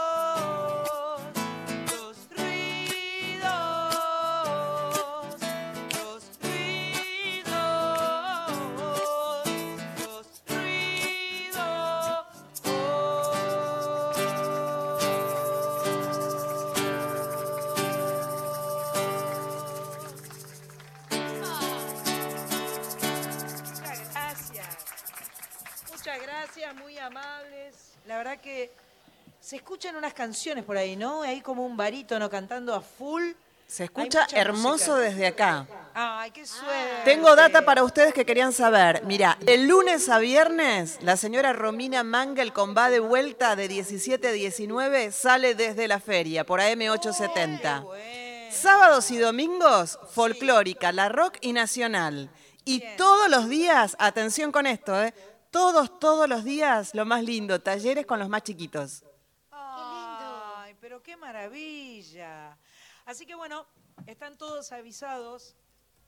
Se escuchan unas canciones por ahí, ¿no? Hay como un barítono cantando a full. Se escucha hermoso música. desde acá. Ay, qué suerte. Tengo data para ustedes que querían saber. Mira, el lunes a viernes, la señora Romina Mangel con va de vuelta de 17 a 19 sale desde la feria por AM870. Sábados y domingos, folclórica, la rock y nacional. Y todos los días, atención con esto, ¿eh? Todos, todos los días, lo más lindo, talleres con los más chiquitos. Pero qué maravilla. Así que bueno, están todos avisados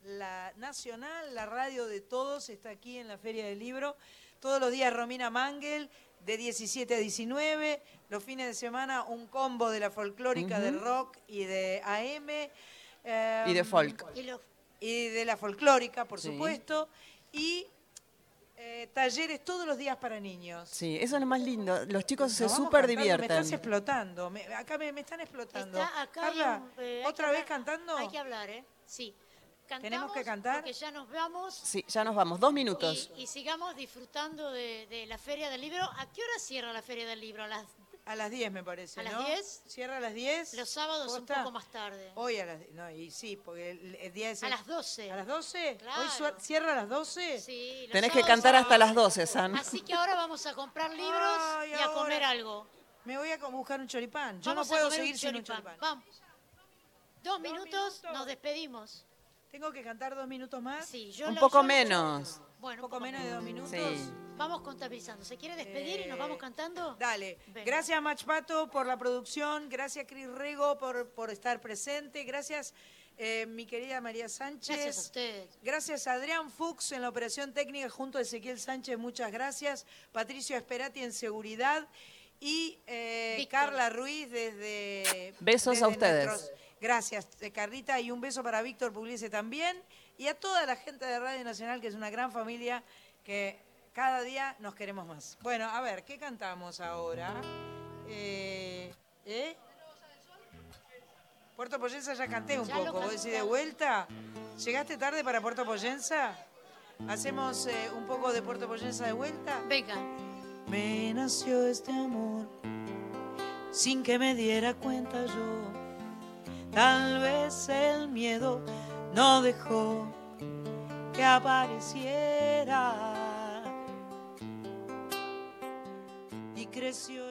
la nacional, la radio de todos, está aquí en la Feria del Libro. Todos los días Romina Mangel, de 17 a 19. Los fines de semana un combo de la folclórica, Ujú. de rock y de AM. eh, Y de folk. Y lo- y de la folclórica, por Sí. supuesto. Y eh, talleres todos los días para niños. Sí, eso es lo más lindo. Los chicos se súper cantando, Me estás divierten. explotando. me- acá me, me están explotando. Está acá Carla, un, eh, ¿otra vez hablar- cantando? Hay que hablar, ¿eh? Sí. Cantamos ¿Tenemos que cantar? Porque ya nos vamos. Sí, ya nos vamos. Dos minutos. Y, y sigamos disfrutando de, de la Feria del Libro. ¿A qué hora cierra la Feria del Libro? ¿A las, A las 10 me parece, ¿A las ¿no? 10? Cierra a las 10. los sábados un ¿Posta? poco más tarde? Hoy a las no, y sí, porque el, el día es A las 12. ¿A las 12? Claro. ¿Hoy cierra a las 12? Sí, los Tenés que cantar hasta las 12, San. Así que ahora vamos a comprar libros Ay, y a ahora. comer algo. Me voy a buscar un choripán. Yo Vamos no puedo seguir sin un choripán. Vamos. Dos minutos, nos despedimos. ¿Tengo que cantar dos minutos más? Sí, yo Un lo- poco yo- menos. Bueno, Un poco menos de dos minutos. Sí. Vamos contabilizando. ¿Se quiere despedir y nos Eh, vamos cantando? Dale. Venga. Gracias, Machpato, por la producción. Gracias, Cris Rego, por, por estar presente. Gracias, eh, mi querida María Sánchez. Gracias a usted. Gracias a Adrián Fuchs en la operación técnica junto a Ezequiel Sánchez, muchas gracias. Patricio Esperati en seguridad y eh. Carla Ruiz desde... Besos desde a ustedes. nuestros- gracias, eh, Carlita, y un beso para Víctor Pugliese también y a toda la gente de Radio Nacional, que es una gran familia que cada día nos queremos más. Bueno, a ver, ¿qué cantamos ahora? Eh, ¿eh? Puerto Poyensa ya canté un Ya poco. ¿Vos decís de vuelta? ¿Llegaste tarde para Puerto Poyensa? ¿Hacemos eh, un poco de Puerto Poyensa de vuelta? Venga. Me nació este amor sin que me diera cuenta yo. Tal vez el miedo no dejó que apareciera creció